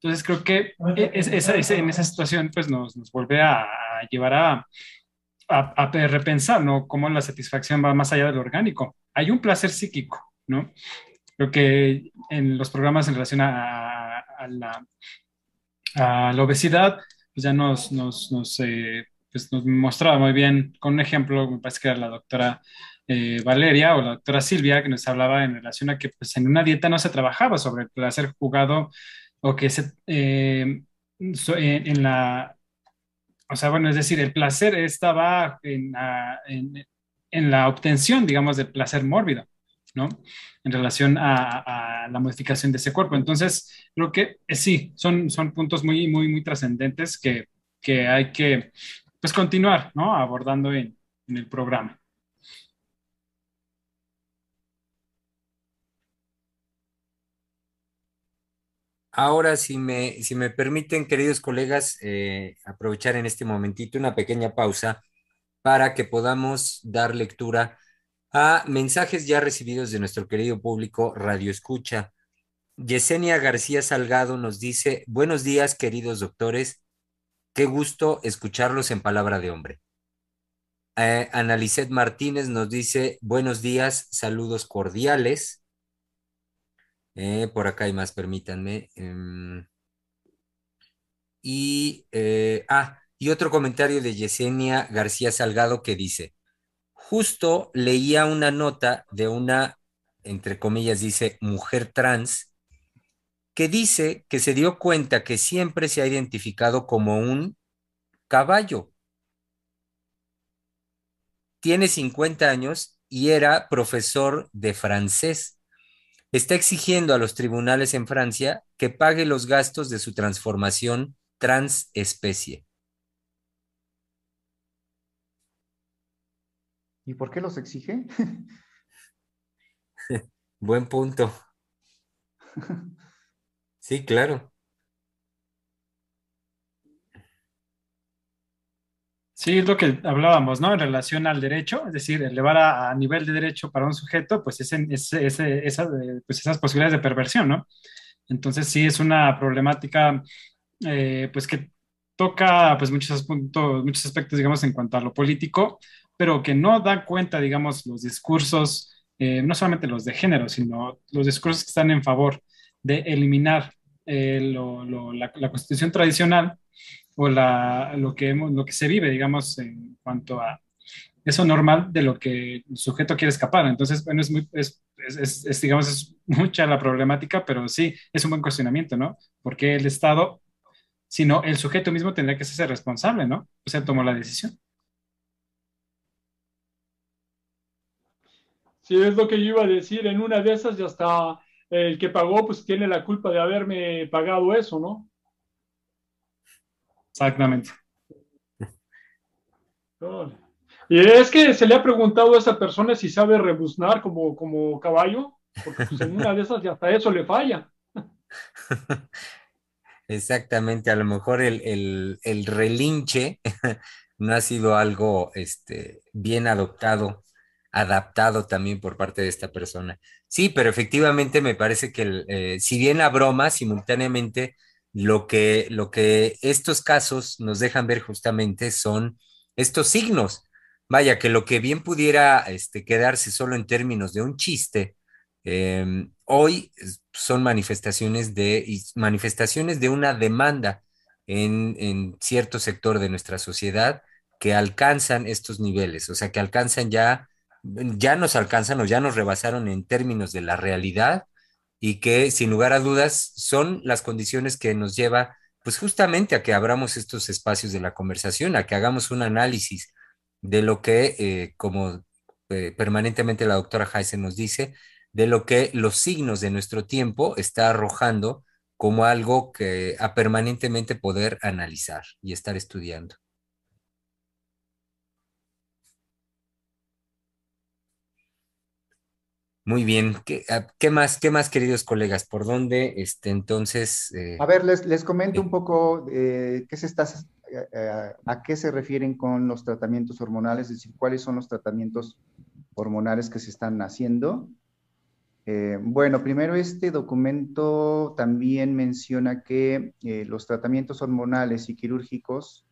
Speaker 3: Entonces creo que e, en esa situación pues nos, nos vuelve a, llevar a, a, repensar, ¿no? Cómo la satisfacción va más allá del orgánico. Hay un placer psíquico, ¿no? creo que en los programas en relación a, la, a la, obesidad, pues ya nos, nos, nos, eh, pues nos mostraba muy bien con un ejemplo, me parece que era la doctora eh, Valeria o la doctora Silvia, que nos hablaba en relación a que pues, en una dieta no se trabajaba sobre el placer jugado o que se, eh, en, la, o sea, bueno, es decir, el placer estaba en, en, la obtención, digamos, del placer mórbido, ¿no? En relación a, la modificación de ese cuerpo. Entonces, creo que eh, sí, son, son puntos muy, muy, muy trascendentes que, que hay que, pues, continuar, ¿no? Abordando en el programa.
Speaker 1: Ahora, si me, si me permiten, queridos colegas, eh, aprovechar en este momentito una pequeña pausa para que podamos dar lectura a mensajes ya recibidos de nuestro querido público Radio Escucha. Yesenia García Salgado nos dice, buenos días, queridos doctores, qué gusto escucharlos en palabra de hombre. Eh, Analicet Martínez nos dice, buenos días, saludos cordiales. Eh, por acá hay más, permítanme. Em, y, eh, ah, y otro comentario de Yesenia García Salgado que dice, justo leía una nota de una, entre comillas, dice, mujer trans, que dice que se dio cuenta que siempre se ha identificado como un caballo. Tiene 50 años y era profesor de francés está exigiendo a los tribunales en Francia que pague los gastos de su transformación transespecie.
Speaker 4: ¿Y por qué los exige?
Speaker 1: Buen punto. Sí, claro.
Speaker 3: Sí, es lo que hablábamos, ¿no? En relación al derecho, es decir, elevar a, nivel de derecho para un sujeto, pues, es, es, esa, pues esas posibilidades de perversión, ¿no? Entonces sí es una problemática, eh, pues que toca, pues muchos puntos, muchos aspectos, digamos, en cuanto a lo político, pero que no da cuenta, digamos, los discursos, eh, no solamente los de género, sino los discursos que están en favor de eliminar eh, la, la constitución tradicional o la, lo, que lo que se vive, digamos, en cuanto a eso normal de lo que el sujeto quiere escapar. Entonces, bueno, es, muy, es, digamos, es mucha la problemática, pero sí, es un buen cuestionamiento, ¿no? Porque el Estado, sino el sujeto mismo tendría que ser responsable, ¿no? O sea, tomó la decisión.
Speaker 5: Sí, es lo que yo iba a decir. En una de esas ya está el que pagó, pues tiene la culpa de haberme pagado eso, ¿no?
Speaker 3: Exactamente.
Speaker 5: Y es que se le ha preguntado a esa persona si sabe rebuznar como, como caballo, porque pues, en una de esas y hasta eso le falla.
Speaker 1: Exactamente, a lo mejor el, relinche no ha sido algo este, bien adoptado, adaptado también por parte de esta persona. Sí, pero efectivamente me parece que eh, si bien la broma simultáneamente lo que, lo que estos casos nos dejan ver justamente son estos signos. Vaya, que lo que bien pudiera este, quedarse solo en términos de un chiste, em, hoy son manifestaciones de, manifestaciones de una demanda en, en cierto sector de nuestra sociedad que alcanzan estos niveles, o sea, que alcanzan ya, ya nos alcanzan o ya nos rebasaron en términos de la realidad y que sin lugar a dudas son las condiciones que nos lleva pues justamente a que abramos estos espacios de la conversación, a que hagamos un análisis de lo que, eh, como eh, permanentemente la doctora Heisen nos dice, de lo que los signos de nuestro tiempo está arrojando como algo que a permanentemente poder analizar y estar estudiando. Muy bien. Ah, ¿Qué, más, qué más, queridos colegas? ¿Por dónde, este, entonces?
Speaker 4: Eh, a ver, les, les comento un poco eh, qué se está, eh, a qué se refieren con los tratamientos hormonales, es decir, cuáles son los tratamientos hormonales que se están haciendo. bueno, primero este documento también menciona que los tratamientos hormonales y quirúrgicos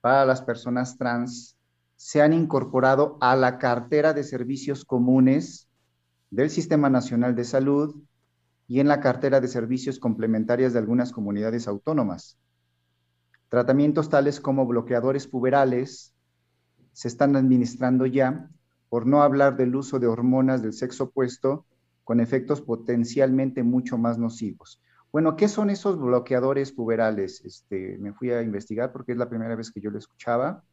Speaker 4: para las personas trans se han incorporado a la cartera de servicios comunes del Sistema Nacional de Salud y en la cartera de servicios complementarias de algunas comunidades autónomas. Tratamientos tales como bloqueadores puberales se están administrando ya, por no hablar del uso de hormonas del sexo opuesto con efectos potencialmente mucho más nocivos. Bueno, ¿qué son esos bloqueadores puberales? Este, me fui a investigar porque es la primera vez que yo lo escuchaba,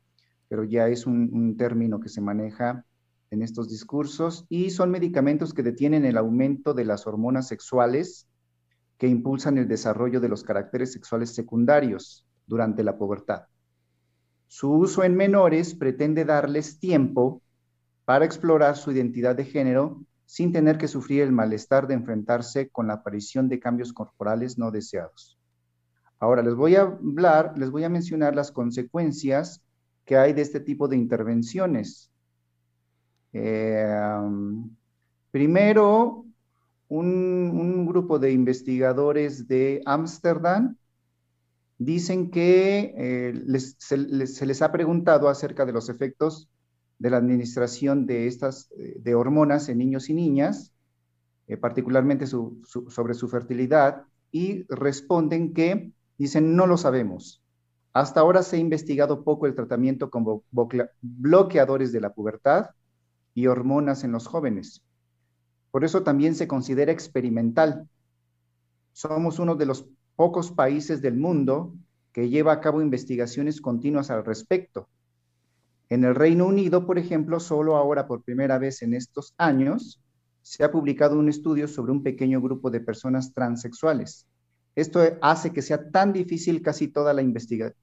Speaker 4: pero ya es un, un término que se maneja en estos discursos y son medicamentos que detienen el aumento de las hormonas sexuales que impulsan el desarrollo de los caracteres sexuales secundarios durante la pubertad. Su uso en menores pretende darles tiempo para explorar su identidad de género sin tener que sufrir el malestar de enfrentarse con la aparición de cambios corporales no deseados. Ahora les voy a hablar, les voy a mencionar las consecuencias que hay de este tipo de intervenciones. Eh, primero, un, grupo de investigadores de Ámsterdam dicen que eh, se, les, ha preguntado acerca de los efectos de la administración de estas de hormonas en niños y niñas, eh, particularmente sobre su fertilidad, y responden que dicen no lo sabemos. Hasta ahora se ha investigado poco el tratamiento con bloqueadores de la pubertad y hormonas en los jóvenes. Por eso también se considera experimental. Somos uno de los pocos países del mundo que lleva a cabo investigaciones continuas al respecto. En el Reino Unido, por ejemplo, solo ahora por primera vez en estos años se ha publicado un estudio sobre un pequeño grupo de personas transexuales. Esto hace que sea tan difícil casi toda la investigación.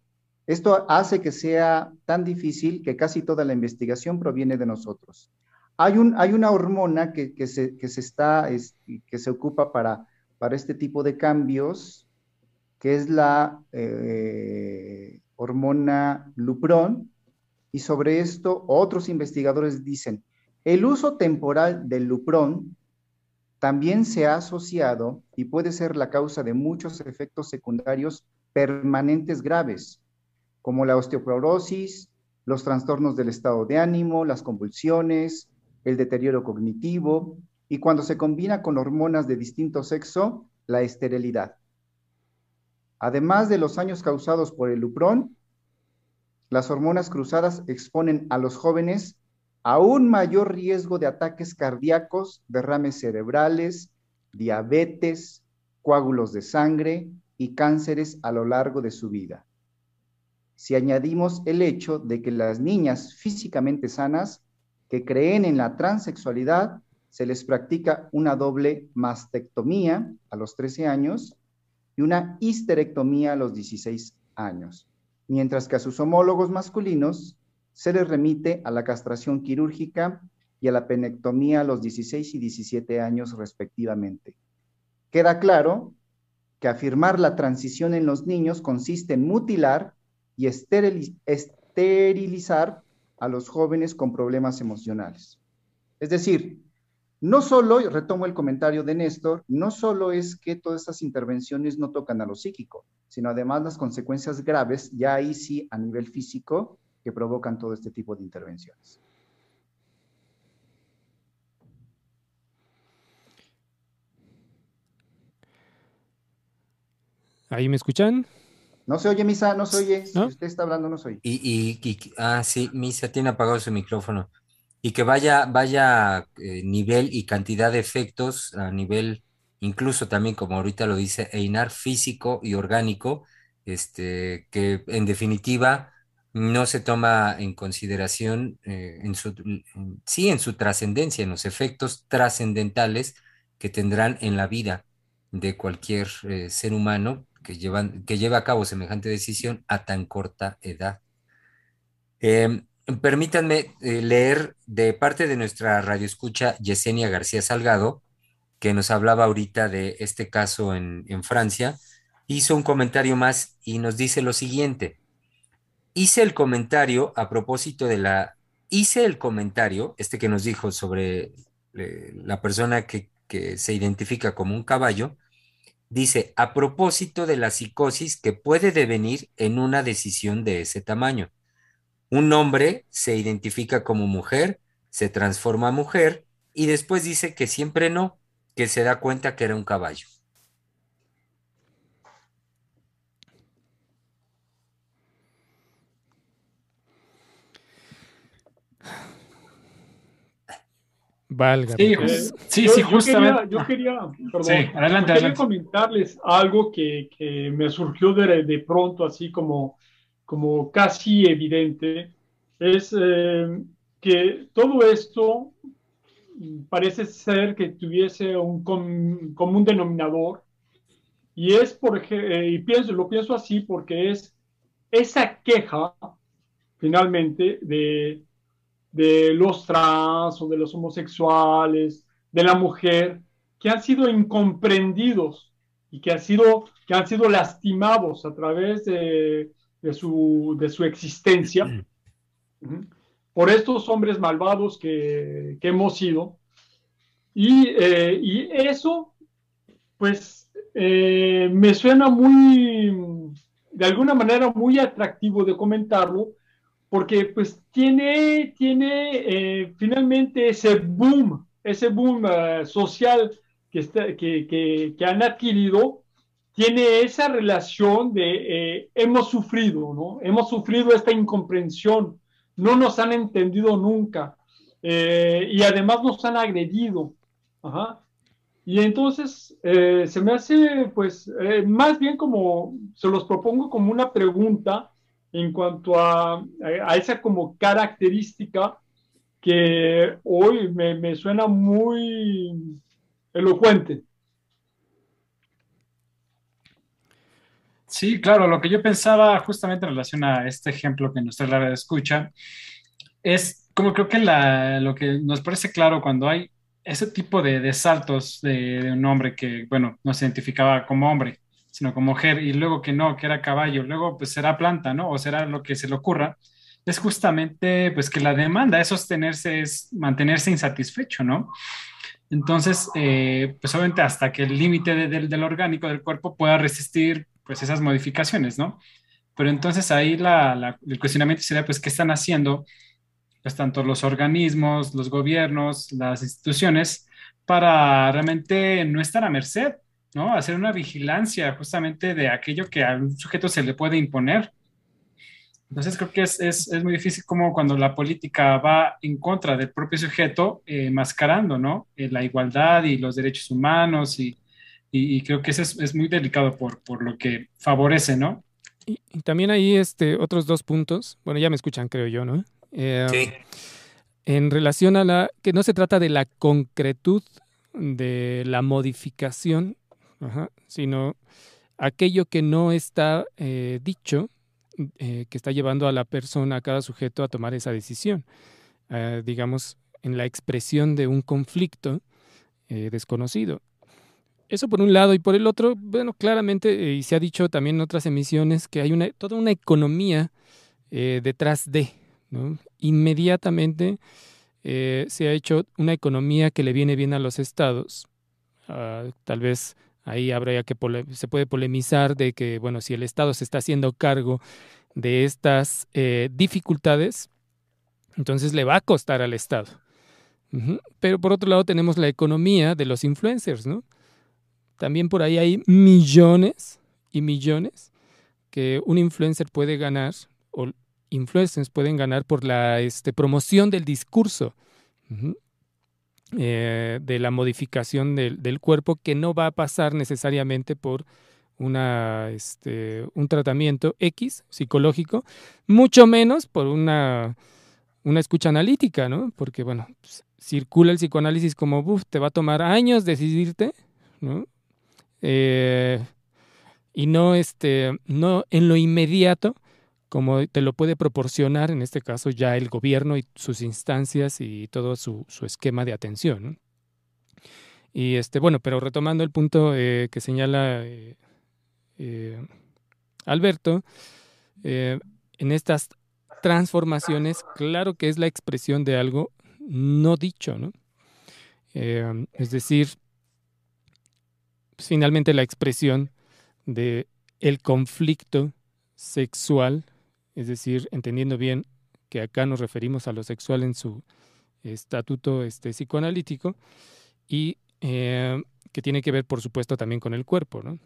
Speaker 4: Esto hace que sea tan difícil que casi toda la investigación proviene de nosotros. Hay, un, hay una hormona que, se, ocupa para, para este tipo de cambios, que es la eh, hormona Lupron, y sobre esto otros investigadores dicen, el uso temporal del Lupron también se ha asociado y puede ser la causa de muchos efectos secundarios permanentes graves, como la osteoporosis, los trastornos del estado de ánimo, las convulsiones, el deterioro cognitivo y cuando se combina con hormonas de distinto sexo, la esterilidad. Además de los años causados por el Lupron, las hormonas cruzadas exponen a los jóvenes a un mayor riesgo de ataques cardíacos, derrames cerebrales, diabetes, coágulos de sangre y cánceres a lo largo de su vida. Si añadimos el hecho de que las niñas físicamente sanas que creen en la transexualidad se les practica una doble mastectomía a los 13 años y una histerectomía a los 16 años, mientras que a sus homólogos masculinos se les remite a la castración quirúrgica y a la penectomía a los 16 y 17 años respectivamente. Queda claro que afirmar la transición en los niños consiste en mutilar y esterilizar a los jóvenes con problemas emocionales. Es decir, no solo, retomo el comentario de Néstor, no solo es que todas estas intervenciones no tocan a lo psíquico, sino además las consecuencias graves, ya ahí sí a nivel físico, que provocan todo este tipo de intervenciones.
Speaker 2: ¿Ahí me escuchan?
Speaker 4: No se oye, Misa, no se oye. ¿No? Si usted está hablando, no se oye.
Speaker 1: Y, y, y, ah, sí, Misa tiene apagado su micrófono y que vaya, vaya eh, nivel y cantidad de efectos a nivel, incluso también, como ahorita lo dice Einar, físico y orgánico, este, que en definitiva no se toma en consideración eh, en su, en, sí, en su trascendencia, en los efectos trascendentales que tendrán en la vida de cualquier eh, ser humano que, llevan, que lleva a cabo semejante decisión a tan corta edad. Eh, permítanme eh, leer de parte de nuestra radioescucha Yesenia García Salgado, que nos hablaba ahorita de este caso en, en Francia, hizo un comentario más y nos dice lo siguiente. Hice el comentario a propósito de la... Hice el comentario, este que nos dijo sobre eh, la persona que, que se identifica como un caballo, dice, a propósito de la psicosis que puede devenir en una decisión de ese tamaño. Un hombre se identifica como mujer, se transforma a mujer y después dice que siempre no, que se da cuenta que era un caballo.
Speaker 2: Valga.
Speaker 3: Sí,
Speaker 2: Dios.
Speaker 3: sí,
Speaker 5: Yo-
Speaker 3: sí,
Speaker 5: yo
Speaker 3: justamente.
Speaker 5: quería- Yo quería, perdón,
Speaker 3: Sí, adelante,
Speaker 5: yo quería
Speaker 3: adelante.
Speaker 5: comentarles algo que, que me surgió de, de pronto, así como, como casi evidente, es eh, que todo esto parece ser que tuviese un com- común denominador y es, por ej- eh, y pienso, lo pienso así porque es esa queja, finalmente, de, de los trans o de los homosexuales, de la mujer, que han sido incomprendidos y que han sido, que han sido lastimados a través de, de su, de su existencia Ujú. por estos hombres malvados que, que hemos sido. Y, eh, y eso, pues, eh, me suena muy, de alguna manera, muy atractivo de comentarlo, porque pues tiene, tiene eh, finalmente ese boom, ese boom eh, social que, está, que, que, que han adquirido, tiene esa relación de eh, hemos sufrido, ¿no? Hemos sufrido esta incomprensión, no nos han entendido nunca y además nos han agredido. Y entonces se me hace, pues, más bien como, se los propongo como una pregunta en cuanto a, a esa como característica que hoy me, me suena muy elocuente.
Speaker 3: Sí, claro, lo que yo pensaba justamente en relación a este ejemplo que nos trae la escucha es como creo que la, lo que nos parece claro cuando hay ese tipo de, de saltos de, de un hombre que, bueno, no se identificaba como hombre, sino como mujer, y luego que no, que era caballo, luego pues será planta, ¿no? O será lo que se le ocurra, es justamente pues que la demanda es sostenerse, es mantenerse insatisfecho, ¿no? Entonces, eh, pues obviamente hasta que el límite de- del- orgánico del cuerpo pueda resistir pues esas modificaciones, ¿no? Pero entonces ahí la- el cuestionamiento sería pues qué están haciendo pues tanto los organismos, los gobiernos, las instituciones para realmente no estar a merced, ¿no? Hacer una vigilancia justamente de aquello que a un sujeto se le puede imponer. Entonces creo que es, es, es muy difícil como cuando la política va en contra del propio sujeto, eh, mascarando, ¿no? Eh, la igualdad y los derechos humanos y, y, y creo que eso es, es muy delicado por, por lo que favorece, ¿no?
Speaker 2: Y, y también hay este, otros dos puntos. Bueno, ya me escuchan, creo yo, ¿no? Eh,
Speaker 1: Sí.
Speaker 2: En relación a la que no se trata de la concretud de la modificación, sino aquello que no está eh, dicho, eh, que está llevando a la persona, a cada sujeto, a tomar esa decisión. Eh, digamos, en la expresión de un conflicto desconocido. Eso por un lado, y por el otro, bueno, claramente, y se ha dicho también en otras emisiones, que hay una, toda una economía detrás de, ¿no? Inmediatamente se ha hecho una economía que le viene bien a los estados. Ah, tal vez ahí habría que se puede polemizar de que, bueno, si el estado se está haciendo cargo de estas eh, dificultades, entonces le va a costar al estado. Pero por otro lado tenemos la economía de los influencers, ¿no? También por ahí hay millones y millones que un influencer puede ganar o influencers pueden ganar por la este, promoción del discurso, eh, de la modificación del, del cuerpo que no va a pasar necesariamente por una, este, un tratamiento X psicológico, mucho menos por una, una escucha analítica, ¿no? Porque, bueno, pues, circula el psicoanálisis como, "Uf, te va a tomar años decidirte, ¿no? Eh, y no, este, no en lo inmediato, como te lo puede proporcionar, en este caso, ya el gobierno y sus instancias y todo su, esquema de atención. Y este, bueno, pero retomando el punto eh, que señala eh, eh, Alberto, en estas transformaciones, claro que es la expresión de algo no dicho, ¿no? Es decir, finalmente la expresión de el conflicto sexual, es decir, entendiendo bien que acá nos referimos a lo sexual en su, estatuto este, psicoanalítico y eh, que tiene que ver, por supuesto, también con el cuerpo, ¿no?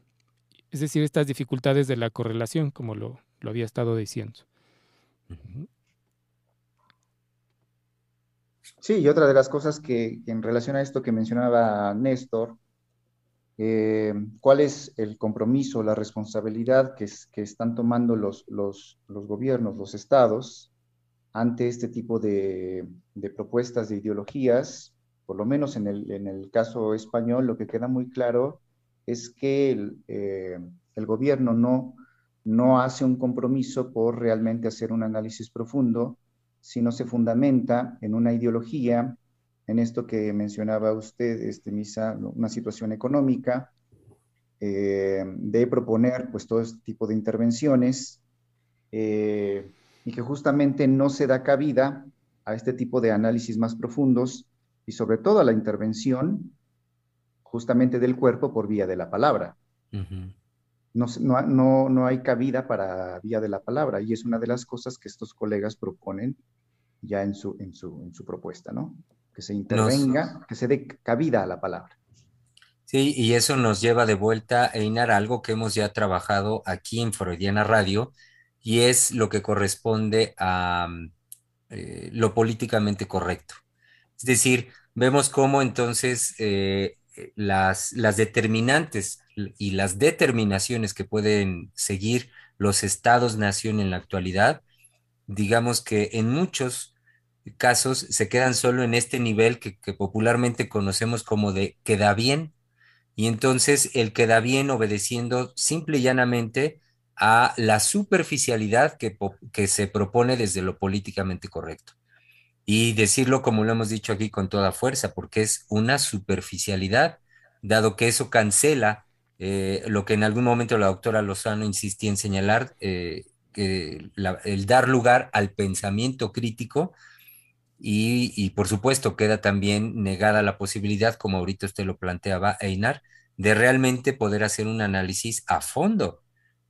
Speaker 2: Es decir, estas dificultades de la correlación, como lo, lo había estado diciendo.
Speaker 4: Sí, y otra de las cosas que, en relación a esto que mencionaba Néstor, eh, ¿cuál es el compromiso, la responsabilidad que, están tomando los, gobiernos, los estados, ante este tipo de, propuestas, de ideologías? Por lo menos en el, caso español, lo que queda muy claro es que el, eh, el gobierno no, no hace un compromiso por realmente hacer un análisis profundo sino se fundamenta en una ideología, en esto que mencionaba usted, este, Misa, una situación económica, eh, de proponer pues todo este tipo de intervenciones eh, y que justamente no se da cabida a este tipo de análisis más profundos y sobre todo a la intervención justamente del cuerpo por vía de la palabra. no, no, no, hay cabida para vía de la palabra y es una de las cosas que estos colegas proponen ya en su, en su, en su propuesta, ¿no? Que se intervenga, que se dé cabida a la palabra.
Speaker 1: Sí, y eso nos lleva de vuelta, Einar, a algo que hemos ya trabajado aquí en Freudiana Radio, y es lo que corresponde a eh, lo políticamente correcto. Es decir, vemos cómo entonces eh, las, las determinantes y las determinaciones que pueden seguir los estados-nación en la actualidad, digamos que en muchos casos se quedan solo en este nivel que, popularmente conocemos como de queda bien, y entonces el queda bien obedeciendo simple y llanamente a la superficialidad que, que se propone desde lo políticamente correcto. Y decirlo como lo hemos dicho aquí con toda fuerza, porque es una superficialidad, dado que eso cancela eh, lo que en algún momento la doctora Lozano insistía en señalar, eh, que el dar lugar al pensamiento crítico, y, por supuesto queda también negada la posibilidad, como ahorita usted lo planteaba, Einar, de realmente poder hacer un análisis a fondo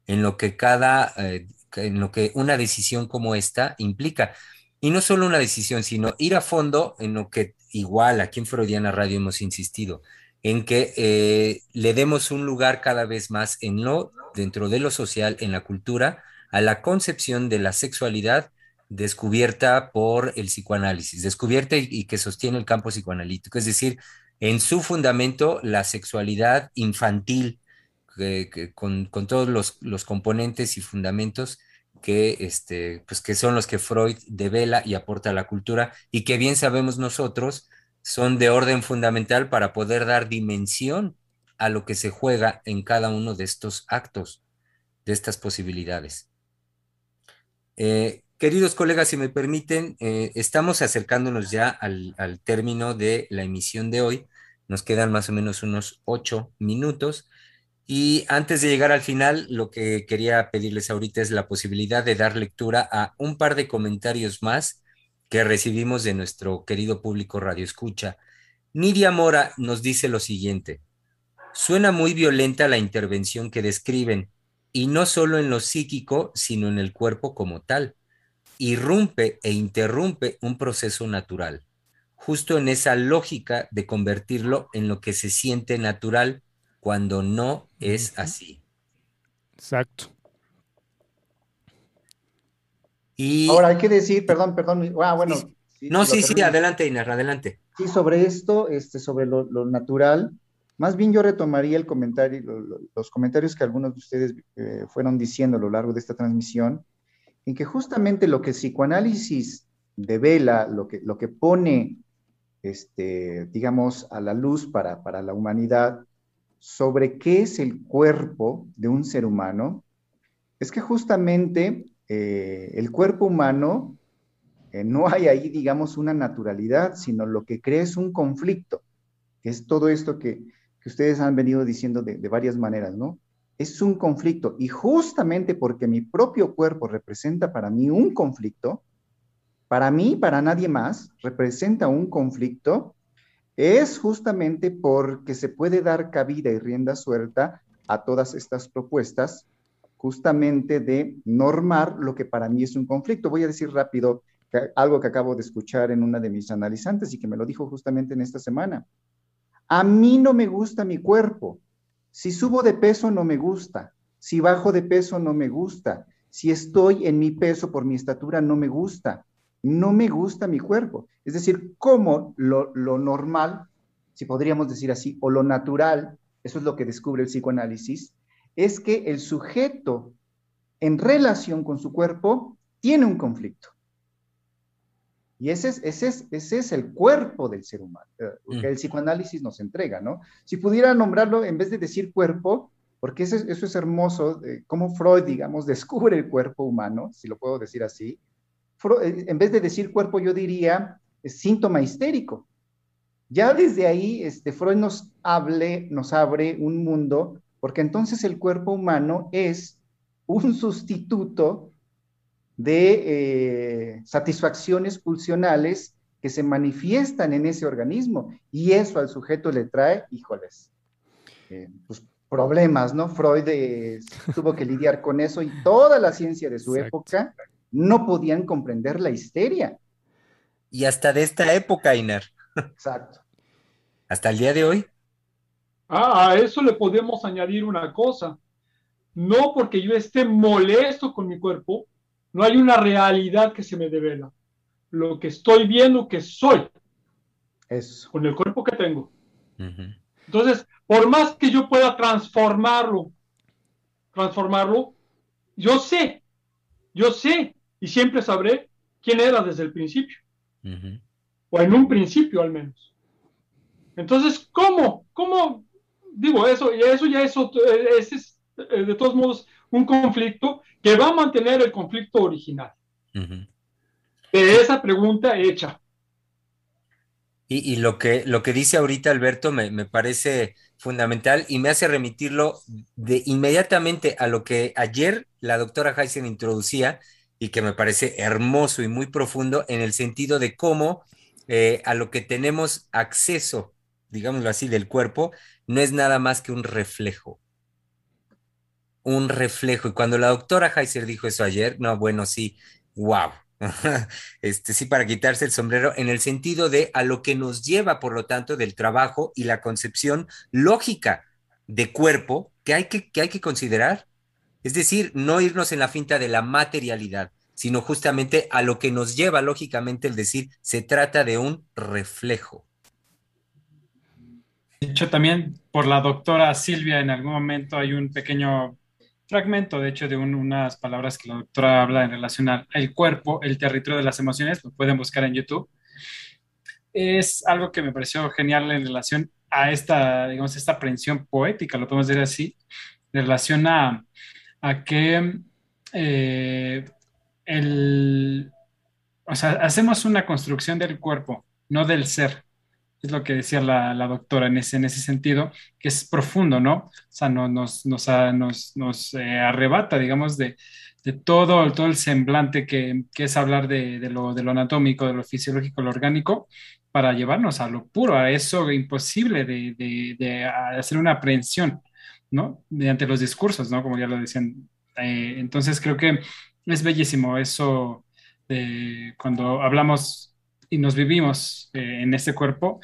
Speaker 1: en lo que cada, eh, en lo que una decisión como esta implica. Y no solo una decisión, sino ir a fondo en lo que igual aquí en Freudiana Radio hemos insistido, en que eh, le demos un lugar cada vez más en lo, dentro de lo social, en la cultura, a la concepción de la sexualidad descubierta por el psicoanálisis, descubierta y, que sostiene el campo psicoanalítico, es decir, en su fundamento la sexualidad infantil, con, todos los, componentes y fundamentos que, este, pues que son los que Freud devela y aporta a la cultura y que bien sabemos nosotros son de orden fundamental para poder dar dimensión a lo que se juega en cada uno de estos actos, de estas posibilidades. Eh, Queridos colegas, si me permiten, eh, estamos acercándonos ya al, término de la emisión de hoy. Nos quedan más o menos unos ocho minutos. Y antes de llegar al final, lo que quería pedirles ahorita es la posibilidad de dar lectura a un par de comentarios más que recibimos de nuestro querido público Radio Escucha. Nidia Mora nos dice lo siguiente. Suena muy violenta la intervención que describen, y no solo en lo psíquico, sino en el cuerpo como tal irrumpe e interrumpe un proceso natural, justo en esa lógica de convertirlo en lo que se siente natural cuando no es así.
Speaker 2: Exacto.
Speaker 4: Y... Ahora hay que decir, perdón, perdón, ah, bueno.
Speaker 1: no, sí, sí, adelante, Inar, adelante.
Speaker 4: Sí, sobre esto, este, sobre lo, natural, más bien yo retomaría el comentario, los comentarios que algunos de ustedes eh, fueron diciendo a lo largo de esta transmisión, en que justamente lo que el psicoanálisis devela, lo que, lo que pone, este, digamos, a la luz para, para la humanidad sobre qué es el cuerpo de un ser humano, es que justamente eh, el cuerpo humano eh, no hay ahí, digamos, una naturalidad, sino lo que crea es un conflicto, que es todo esto que, ustedes han venido diciendo de, de varias maneras, ¿no? Es un conflicto. Y justamente porque mi propio cuerpo representa para mí un conflicto, para mí, para nadie más, representa un conflicto, es justamente porque se puede dar cabida y rienda suelta a todas estas propuestas, justamente de normar lo que para mí es un conflicto. Voy a decir rápido algo que acabo de escuchar en una de mis analizantes y que me lo dijo justamente en esta semana. A mí no me gusta mi cuerpo. Si subo de peso no me gusta. Si bajo de peso no me gusta. Si estoy en mi peso por mi estatura no me gusta. No me gusta mi cuerpo. Es decir, como lo, lo normal, si podríamos decir así, o lo natural, eso es lo que descubre el psicoanálisis, es que el sujeto en relación con su cuerpo tiene un conflicto. Y ese es, ese es, ese es el cuerpo del ser humano, eh, que el psicoanálisis nos entrega, ¿no? Si pudiera nombrarlo, en vez de decir cuerpo, porque eso, eso es hermoso, eh, como Freud, digamos, descubre el cuerpo humano, si lo puedo decir así, eh, en vez de decir cuerpo, yo diría síntoma histérico. Ya desde ahí, este, Freud nos, hable, nos abre un mundo, porque entonces el cuerpo humano es un sustituto de eh, satisfacciones pulsionales que se manifiestan en ese organismo y eso al sujeto le trae, híjoles, eh, pues problemas, ¿no? Freud eh, tuvo que lidiar con eso y toda la ciencia de su época no podían comprender la histeria.
Speaker 1: Y hasta de esta época, Iner.
Speaker 4: Exacto.
Speaker 1: Hasta el día de hoy.
Speaker 5: Ah, a eso le podemos añadir una cosa. No porque yo esté molesto con mi cuerpo, no hay una realidad que se me devela. Lo que estoy viendo que soy.
Speaker 4: Eso.
Speaker 5: Con el cuerpo que tengo. Entonces, por más que yo pueda transformarlo, transformarlo, yo sé, yo sé y siempre sabré quién era desde el principio. O en un principio al menos. Entonces, ¿cómo? ¿Cómo? Digo, eso, eso ya es, es, eh, de todos modos un conflicto que va a mantener el conflicto original. De esa pregunta hecha.
Speaker 1: Y, lo, que, lo que dice ahorita Alberto me, me, parece fundamental y me hace remitirlo de inmediatamente a lo que ayer la doctora Heisen introducía y que me parece hermoso y muy profundo en el sentido de cómo eh, a lo que tenemos acceso, digámoslo así, del cuerpo, no es nada más que un reflejo un reflejo. Y cuando la doctora Heiser dijo eso ayer, no, bueno, sí, wow. Este sí, para quitarse el sombrero, en el sentido de a lo que nos lleva, por lo tanto, del trabajo y la concepción lógica de cuerpo que hay que, que hay que considerar. Es decir, no irnos en la finta de la materialidad, sino justamente a lo que nos lleva lógicamente el decir, se trata de un reflejo.
Speaker 3: De hecho, también por la doctora Silvia en algún momento hay un pequeño fragmento, de hecho, de unas palabras que la doctora habla en relación al cuerpo, el territorio de las emociones, lo pueden buscar en YouTube. Es algo que me pareció genial en relación a esta, digamos, esta aprehensión poética, lo podemos decir así, en relación a, a que eh, el, o sea, hacemos una construcción del cuerpo, no del ser es lo que decía la, doctora en ese, en ese sentido, que es profundo, ¿no? O sea, no, nos, nos, nos, eh, arrebata, digamos, de, todo, todo el semblante que, es hablar de, lo, de lo anatómico, de lo fisiológico, lo orgánico, para llevarnos a lo puro, a eso imposible de, hacer una aprehensión, ¿no? Mediante los discursos, ¿no? Como ya lo decían. Eh, entonces creo que es bellísimo eso de cuando hablamos y nos vivimos eh, en este cuerpo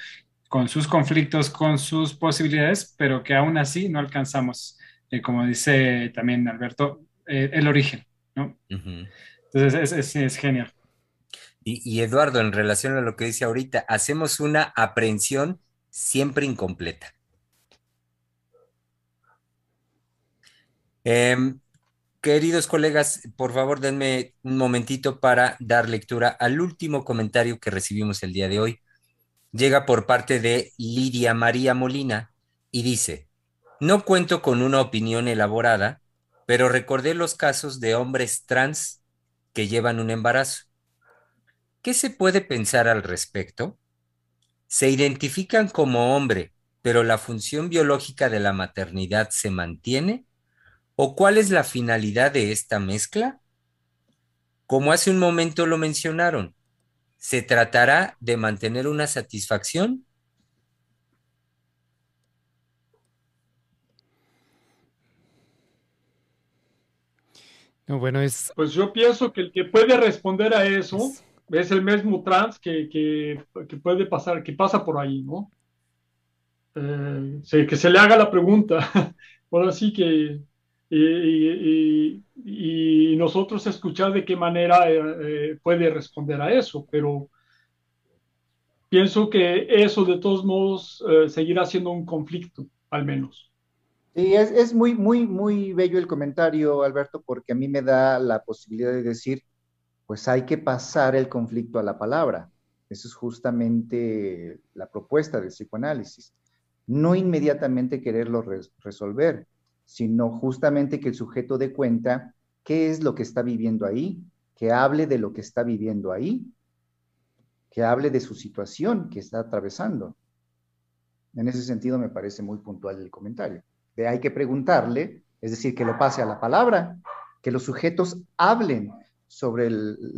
Speaker 3: con sus conflictos, con sus posibilidades, pero que aún así no alcanzamos, eh, como dice también Alberto, eh, el origen, ¿no? Entonces es, es, genial.
Speaker 1: Y, y, Eduardo, en relación a lo que dice ahorita, hacemos una aprehensión siempre incompleta. Queridos colegas, por favor denme un momentito para dar lectura al último comentario que recibimos el día de hoy. Llega por parte de Lidia María Molina y dice, no cuento con una opinión elaborada, pero recordé los casos de hombres trans que llevan un embarazo. ¿Qué se puede pensar al respecto? Se identifican como hombre, pero la función biológica de la maternidad se mantiene ¿O cuál es la finalidad de esta mezcla? Como hace un momento lo mencionaron, ¿se tratará de mantener una satisfacción?
Speaker 2: No, bueno, es...
Speaker 5: Pues yo pienso que el que puede responder a eso es el mismo trans que, que, que puede pasar, que pasa por ahí, ¿no? Eh, que se le haga la pregunta. Ahora sí que y, nosotros escuchar de qué manera eh, eh, puede responder a eso, pero pienso que eso de todos modos seguirá siendo un conflicto, al menos.
Speaker 4: Sí, es, es, muy, muy, muy bello el comentario, Alberto, porque a mí me da la posibilidad de decir, pues hay que pasar el conflicto a la palabra. Eso es justamente la propuesta del psicoanálisis. No inmediatamente quererlo resolver, sino justamente que el sujeto dé cuenta qué es lo que está viviendo ahí, que hable de lo que está viviendo ahí, que hable de su situación que está atravesando. En ese sentido me parece muy puntual el comentario. De hay que preguntarle, es decir, que lo pase a la palabra, que los sujetos hablen sobre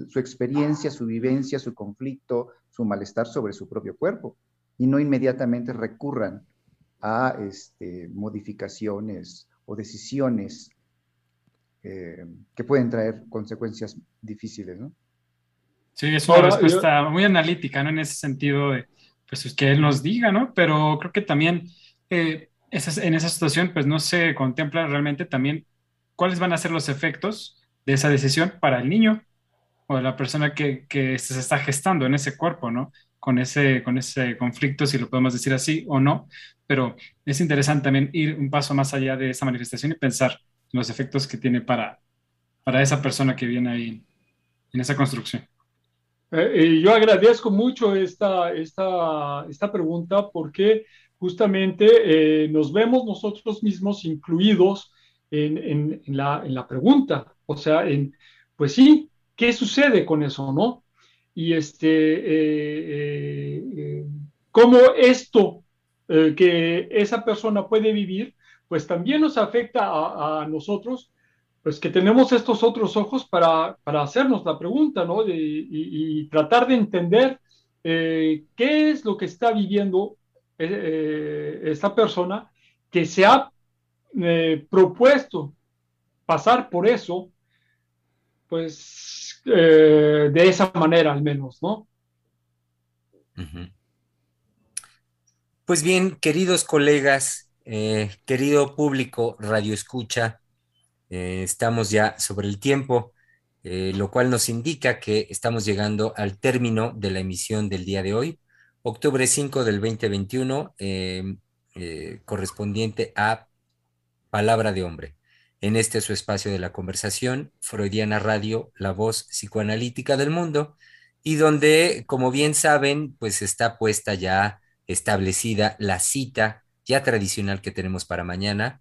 Speaker 4: su experiencia, su vivencia, su conflicto, su malestar sobre su propio cuerpo y no inmediatamente recurran a este, modificaciones o decisiones eh, que pueden traer consecuencias difíciles, ¿no?
Speaker 3: Sí, es una respuesta muy analítica, ¿no? En ese sentido de, pues, que él nos diga, ¿no? Pero creo que también eh, en esa situación, pues, no se contempla realmente también cuáles van a ser los efectos de esa decisión para el niño o la persona que, se está gestando en ese cuerpo, ¿no? Con ese, con ese conflicto, si lo podemos decir así o no, pero es interesante también ir un paso más allá de esa manifestación y pensar en los efectos que tiene para, para esa persona que viene ahí en esa construcción.
Speaker 5: Eh, yo agradezco mucho esta, esta, esta pregunta porque justamente eh, nos vemos nosotros mismos incluidos en, en, en, la, en la pregunta. O sea, en, pues sí, ¿qué sucede con eso, no? Y este, eh, eh, eh, cómo esto que esa persona puede vivir, pues también nos afecta a, nosotros, pues que tenemos estos otros ojos para, para hacernos la pregunta, ¿no? y, tratar de entender qué es lo que está viviendo esta persona que se ha propuesto pasar por eso pues eh, de esa manera al menos, ¿no?
Speaker 1: Pues bien, queridos colegas, eh, querido público Radio Escucha, eh, estamos ya sobre el tiempo, lo cual nos indica que estamos llegando al término de la emisión del día de hoy, octubre 5 del 2021, correspondiente a Palabra de Hombre en este su espacio de la conversación, Freudiana Radio, la voz psicoanalítica del mundo, y donde, como bien saben, pues está puesta ya establecida la cita ya tradicional que tenemos para mañana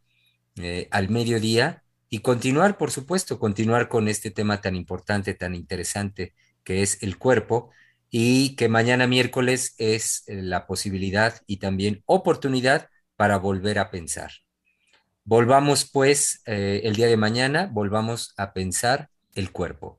Speaker 1: eh, al mediodía y continuar, por supuesto, continuar con este tema tan importante, tan interesante que es el cuerpo y que mañana miércoles es eh, la posibilidad y también oportunidad para volver a pensar. Volvamos pues eh, el día de mañana, volvamos a pensar el cuerpo.